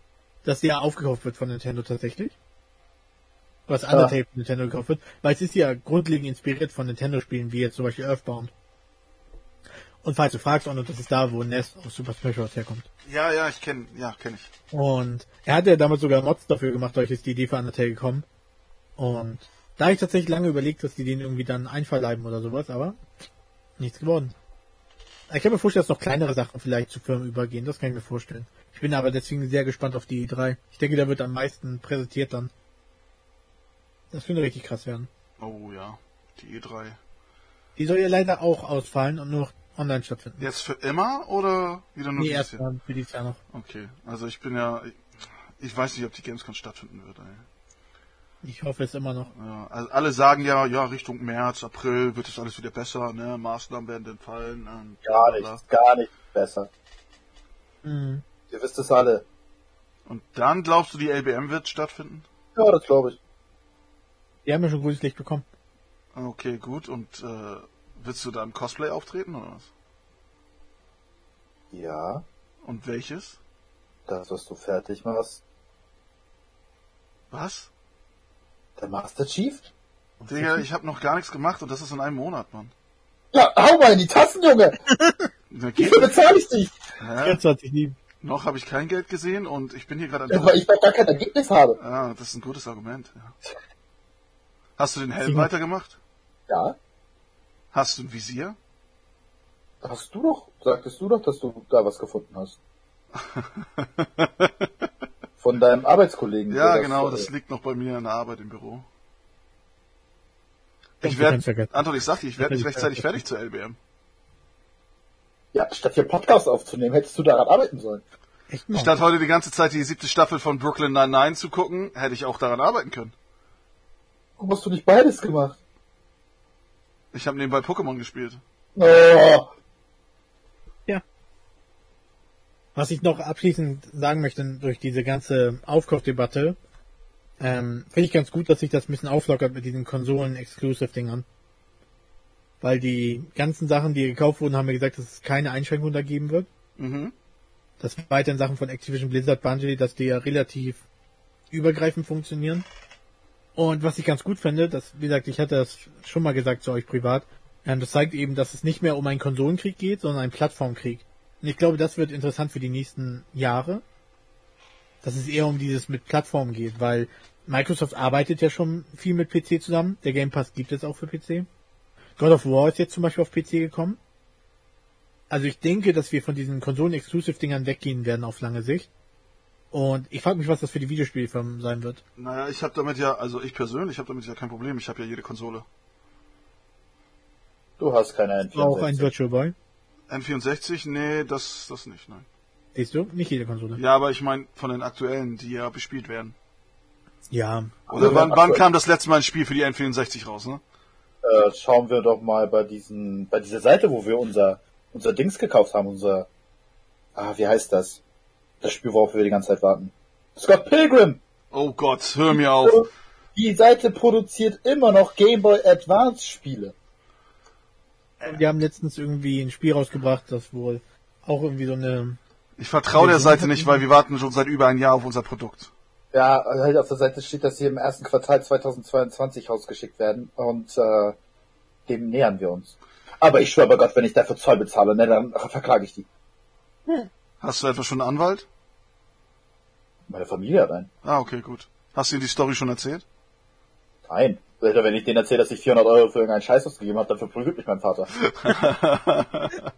dass der aufgekauft wird von Nintendo tatsächlich. Was Undertale von Nintendo gekauft wird, weil es ist ja grundlegend inspiriert von Nintendo-Spielen, wie jetzt zum Beispiel Earthbound. Und falls du fragst, Onno, das ist da, wo Ness aus Super Smash Bros. herkommt. Ja, ja, ich kenne, ja, kenne ich. Und er hat ja damals sogar Mods dafür gemacht, dadurch ist die Idee für Undertale gekommen. Und da habe ich tatsächlich lange überlegt, dass die den irgendwie dann einverleiben oder sowas, aber nichts geworden. Ich kann mir vorstellen, dass noch kleinere Sachen vielleicht zu Firmen übergehen, das kann ich mir vorstellen. Ich bin aber deswegen sehr gespannt auf die E3. Ich denke, da wird am meisten präsentiert dann. Das könnte richtig krass werden. Oh ja, die E3. Die soll ja leider auch ausfallen und nur noch online stattfinden. Jetzt für immer oder wieder nur Nee, dieses erst Jahr? für dieses Jahr noch. Okay, also ich bin ja, ich, weiß nicht, ob die Gamescom stattfinden wird. Ey. Ich hoffe es immer noch. Ja, also alle sagen ja, ja, Richtung März, April wird es alles wieder besser, ne? Maßnahmen werden entfallen. Und Gar nicht, gar nicht besser. Mhm. Ihr wisst es alle. Und dann glaubst du, die LBM wird stattfinden? Ja, das glaube ich. Die haben ja schon gutes Licht bekommen. Okay, gut. Und äh, willst du da im Cosplay auftreten oder was? Ja, Und welches? das, was du fertig machst. Was? Der Master Chief? Digga, ich habe noch gar nichts gemacht und das ist in einem Monat, Mann. Ja, hau mal in die Tassen, Junge! (laughs) Viel bezahle ich dich? Hä? 24 Noch habe ich kein Geld gesehen und ich bin hier gerade Ja, weil ich noch gar kein Ergebnis habe. Ah, das ist ein gutes Argument. Ja. Hast du den Helm weitergemacht? Ja, Hast du ein Visier? hast du doch, sagtest du doch, dass du da was gefunden hast. (laughs) Von deinem Arbeitskollegen. Ja, der genau, äh, das liegt noch bei mir in der Arbeit im Büro. Ich werde. Anton, ich sag dir, ich werde nicht rechtzeitig fertig zur LBM. Ja, statt hier Podcast aufzunehmen, hättest du daran arbeiten sollen. Statt heute die ganze Zeit die siebte Staffel von Brooklyn Nine-Nine zu gucken, hätte ich auch daran arbeiten können. Warum hast du nicht beides gemacht? Ich habe nebenbei Pokémon gespielt. Oh, Was ich noch abschließend sagen möchte durch diese ganze Aufkaufdebatte, ähm, finde ich ganz gut, dass sich das ein bisschen auflockert mit diesen Konsolen-Exclusive-Dingern. Weil die ganzen Sachen, die gekauft wurden, haben wir gesagt, dass es keine Einschränkung da geben wird. Mhm. Das weiterhin Sachen von Activision Blizzard Bungie, dass die ja relativ übergreifend funktionieren. Und was ich ganz gut finde, dass, wie gesagt, ich hatte das schon mal gesagt zu euch privat, ähm, das zeigt eben, dass es nicht mehr um einen Konsolenkrieg geht, sondern einen Plattformkrieg. Und ich glaube, das wird interessant für die nächsten Jahre. Dass es eher um dieses mit Plattformen geht, weil Microsoft arbeitet ja schon viel mit PC zusammen. Der Game Pass gibt es auch für PC. God of War ist jetzt zum Beispiel auf PC gekommen. Also ich denke, dass wir von diesen Konsolen-Exclusive-Dingern weggehen werden auf lange Sicht. Und ich frage mich, was das für die Videospielfirmen sein wird. Naja, ich habe damit ja, also ich persönlich habe damit ja kein Problem. Ich habe ja jede Konsole. du hast keine Auch ein N64. Virtual Boy. N64, nee, das, das nicht, nein. Siehst du? Nicht jede Konsole. Ja, aber ich meine von den aktuellen, die ja bespielt werden. Ja. Oder Also wann, wann kam das letzte Mal ein Spiel für die N64 raus, ne? Äh, schauen wir doch mal bei diesen, bei dieser Seite, wo wir unser, unser Dings gekauft haben, unser, ah, wie heißt das? Das Spiel, worauf wir die ganze Zeit warten. Scott Pilgrim! Oh Gott, hör mir auf. Die Seite produziert immer noch Game Boy Advance Spiele. Die haben letztens irgendwie ein Spiel rausgebracht, das wohl auch irgendwie so eine. Ich vertraue der Seite nicht, weil wir warten schon seit über ein Jahr auf unser Produkt. Ja, halt auf der Seite steht, dass sie im ersten Quartal 2022 rausgeschickt werden und äh, dem nähern wir uns. Aber ich schwöre bei Gott, wenn ich dafür Zoll bezahle, ne, dann verklage ich die. Hast du etwa schon einen Anwalt? Meine Familie hat einen. Ah, okay, gut. Hast du ihm die Story schon erzählt? Nein. Alter, Wenn ich denen erzähle, dass ich 400 Euro für irgendeinen Scheiß ausgegeben habe, dann verprügelt mich mein Vater. (laughs)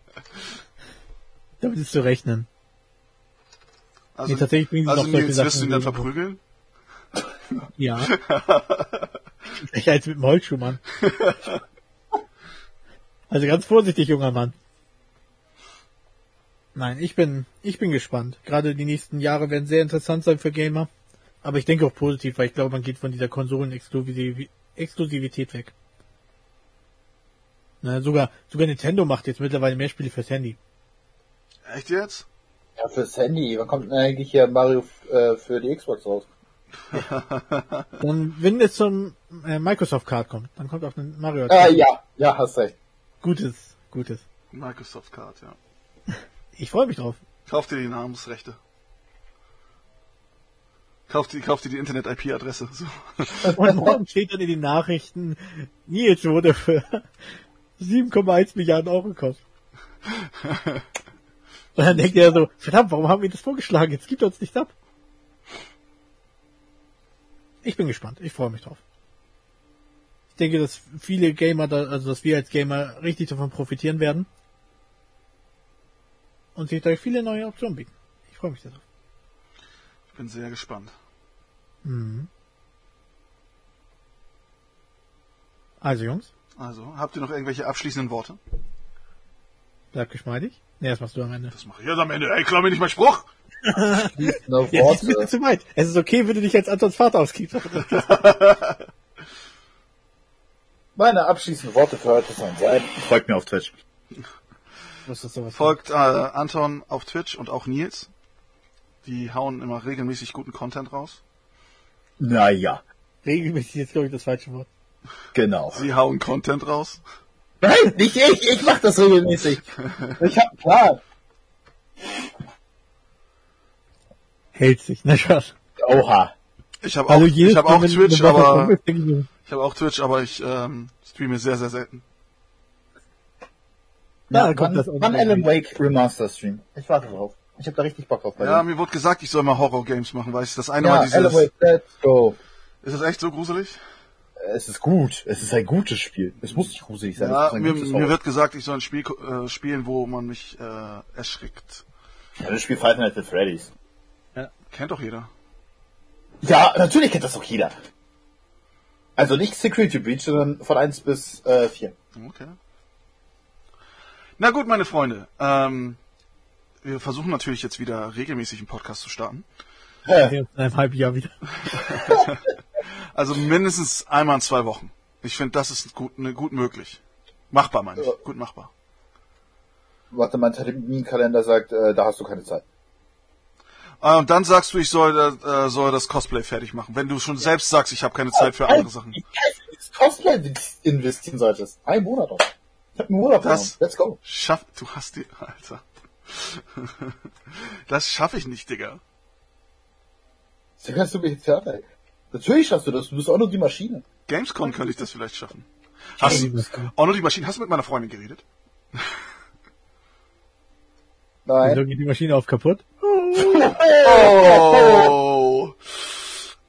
Damit ist zu rechnen. Also, Nee, tatsächlich bringen sie also noch Nils, Sachen wirst du ihn dann verprügeln? Ja. (laughs) Ich als mit dem Holzschuh, Mann. Also ganz vorsichtig, junger Mann. Nein, ich bin, ich bin gespannt. Gerade die nächsten Jahre werden sehr interessant sein für Gamer. Aber ich denke auch positiv, weil ich glaube, man geht von dieser Konsolen-Exklusivität weg. Na, sogar, sogar Nintendo macht jetzt mittlerweile mehr Spiele fürs Handy. Echt jetzt? Ja, fürs Handy. Wann kommt denn eigentlich hier Mario äh, für die Xbox raus? (laughs) Und wenn es zum äh, Microsoft Card kommt, dann kommt auch ein Mario. Äh, ja, ja, hast recht. Gutes, gutes. Microsoft Card, ja. Ich freue mich drauf. Kauf dir die Namensrechte. Kauf dir, kauf dir die Internet-IP-Adresse. So. Und morgen steht dann in den Nachrichten, Nils wurde für 7,1 Milliarden Euro gekauft. Und dann denkt er so, verdammt, warum haben wir das vorgeschlagen? Jetzt gibt uns nicht ab. Ich bin gespannt. Ich freue mich drauf. Ich denke, dass viele Gamer, da, also dass wir als Gamer richtig davon profitieren werden. Und sich dadurch viele neue Optionen bieten. Ich freue mich darauf. Ich bin sehr gespannt. Mhm. Also Jungs, Also, habt ihr noch irgendwelche abschließenden Worte? bleibt geschmeidig. Ne, das machst du am Ende. Das mache ich jetzt am Ende. Ey, klau mir nicht mein Spruch! Noch (laughs) Ja, das ist mir Worte. zu weit. Es ist okay, wenn du dich als Antons Vater ausgibst. (laughs) Meine abschließenden Worte für heute sollen sein. Folgt mir auf Twitch. Was ist sowas? Folgt äh, Anton auf Twitch und auch Nils. Die hauen immer regelmäßig guten Content raus. Naja, Regelmäßig jetzt, glaube ich, das falsche Wort. genau. Sie hauen Content raus. Nein, nicht ich, ich mach das regelmäßig. (laughs) Ich hab einen Plan. Hält sich, na Spaß. Oha. Ich habe auch, Also ich jedes hab auch Twitch, aber ist, ich habe auch Twitch, aber ich ähm, streame sehr, sehr selten. Da Ja, kommt wann, das wann Alan. Wake Remaster Stream? Ich warte drauf. Ich hab da richtig Bock drauf bei Ja, dem. mir wurde gesagt, ich soll mal Horror-Games machen, weil ich das eine Ja, Mal Alan dieses... Wake, let's go. Ist das echt so gruselig? Es ist gut. Es ist ein gutes Spiel. Es muss nicht gruselig sein. Ja, mir, mir Horror. wird gesagt, ich soll ein Spiel äh, spielen, wo man mich äh, erschrickt. Ja, das Spiel Five Nights at Freddy's. Kennt doch jeder. Ja, natürlich kennt das auch jeder. Also nicht Security Breach, sondern von 1 bis äh, 4. Okay. Na gut, meine Freunde. Ähm, wir versuchen natürlich jetzt wieder regelmäßig einen Podcast zu starten. Uns in einem halben Jahr wieder. (laughs) Also mindestens einmal in zwei Wochen. Ich finde, das ist gut, ne, gut möglich. Machbar, meine ich. Ja. Gut machbar. Warte, mein Terminkalender sagt, äh, da hast du keine Zeit. Äh, Und dann sagst du, ich soll, äh, soll das Cosplay fertig machen. Wenn du schon selbst sagst, ich habe keine Zeit für andere Sachen. Du ins Cosplay investieren solltest. Ein Monat auch. Ich hab einen Urlaub Das- genommen. Let's go. Schaff, du hast die, Alter. (laughs) Das schaffe ich nicht, Digga. Da kannst du mich jetzt fertig. Natürlich schaffst du das. Du bist auch nur die Maschine. Gamescom könnte ich das vielleicht schaffen. Hast du, auch nur die Maschine, hast du mit meiner Freundin geredet? Nein. Wieso geht die Maschine auf kaputt? (laughs) Oh.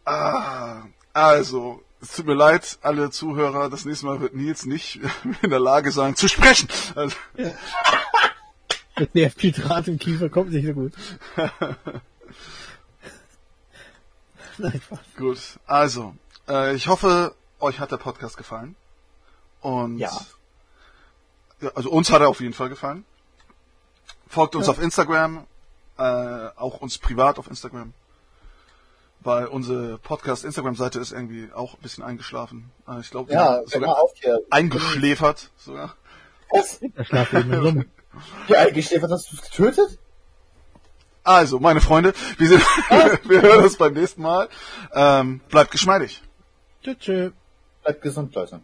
Ah, also, es tut mir leid, alle Zuhörer, das nächste Mal wird Nils nicht (laughs) in der Lage sein zu sprechen. (laughs) Also, nervt viel Draht im Kiefer, kommt nicht so gut. (laughs) Nein, Spaß. gut, also, äh, ich hoffe, euch hat der Podcast gefallen. Und Ja. Ja, also uns hat er auf jeden Fall gefallen. Folgt uns auf Instagram, äh, auch uns privat auf Instagram. Weil unsere Podcast-Instagram-Seite ist irgendwie auch ein bisschen eingeschlafen. Äh, ich glaube, Ja, sogar eingeschläfert sogar. Was? Da schlafe ich immer rum. Ja, eingeschläfert hast du es getötet? Also, meine Freunde, wir, sind, (laughs) wir hören uns beim nächsten Mal. Ähm, bleibt geschmeidig. Tschüss. tschüss. Bleibt gesund, Leute.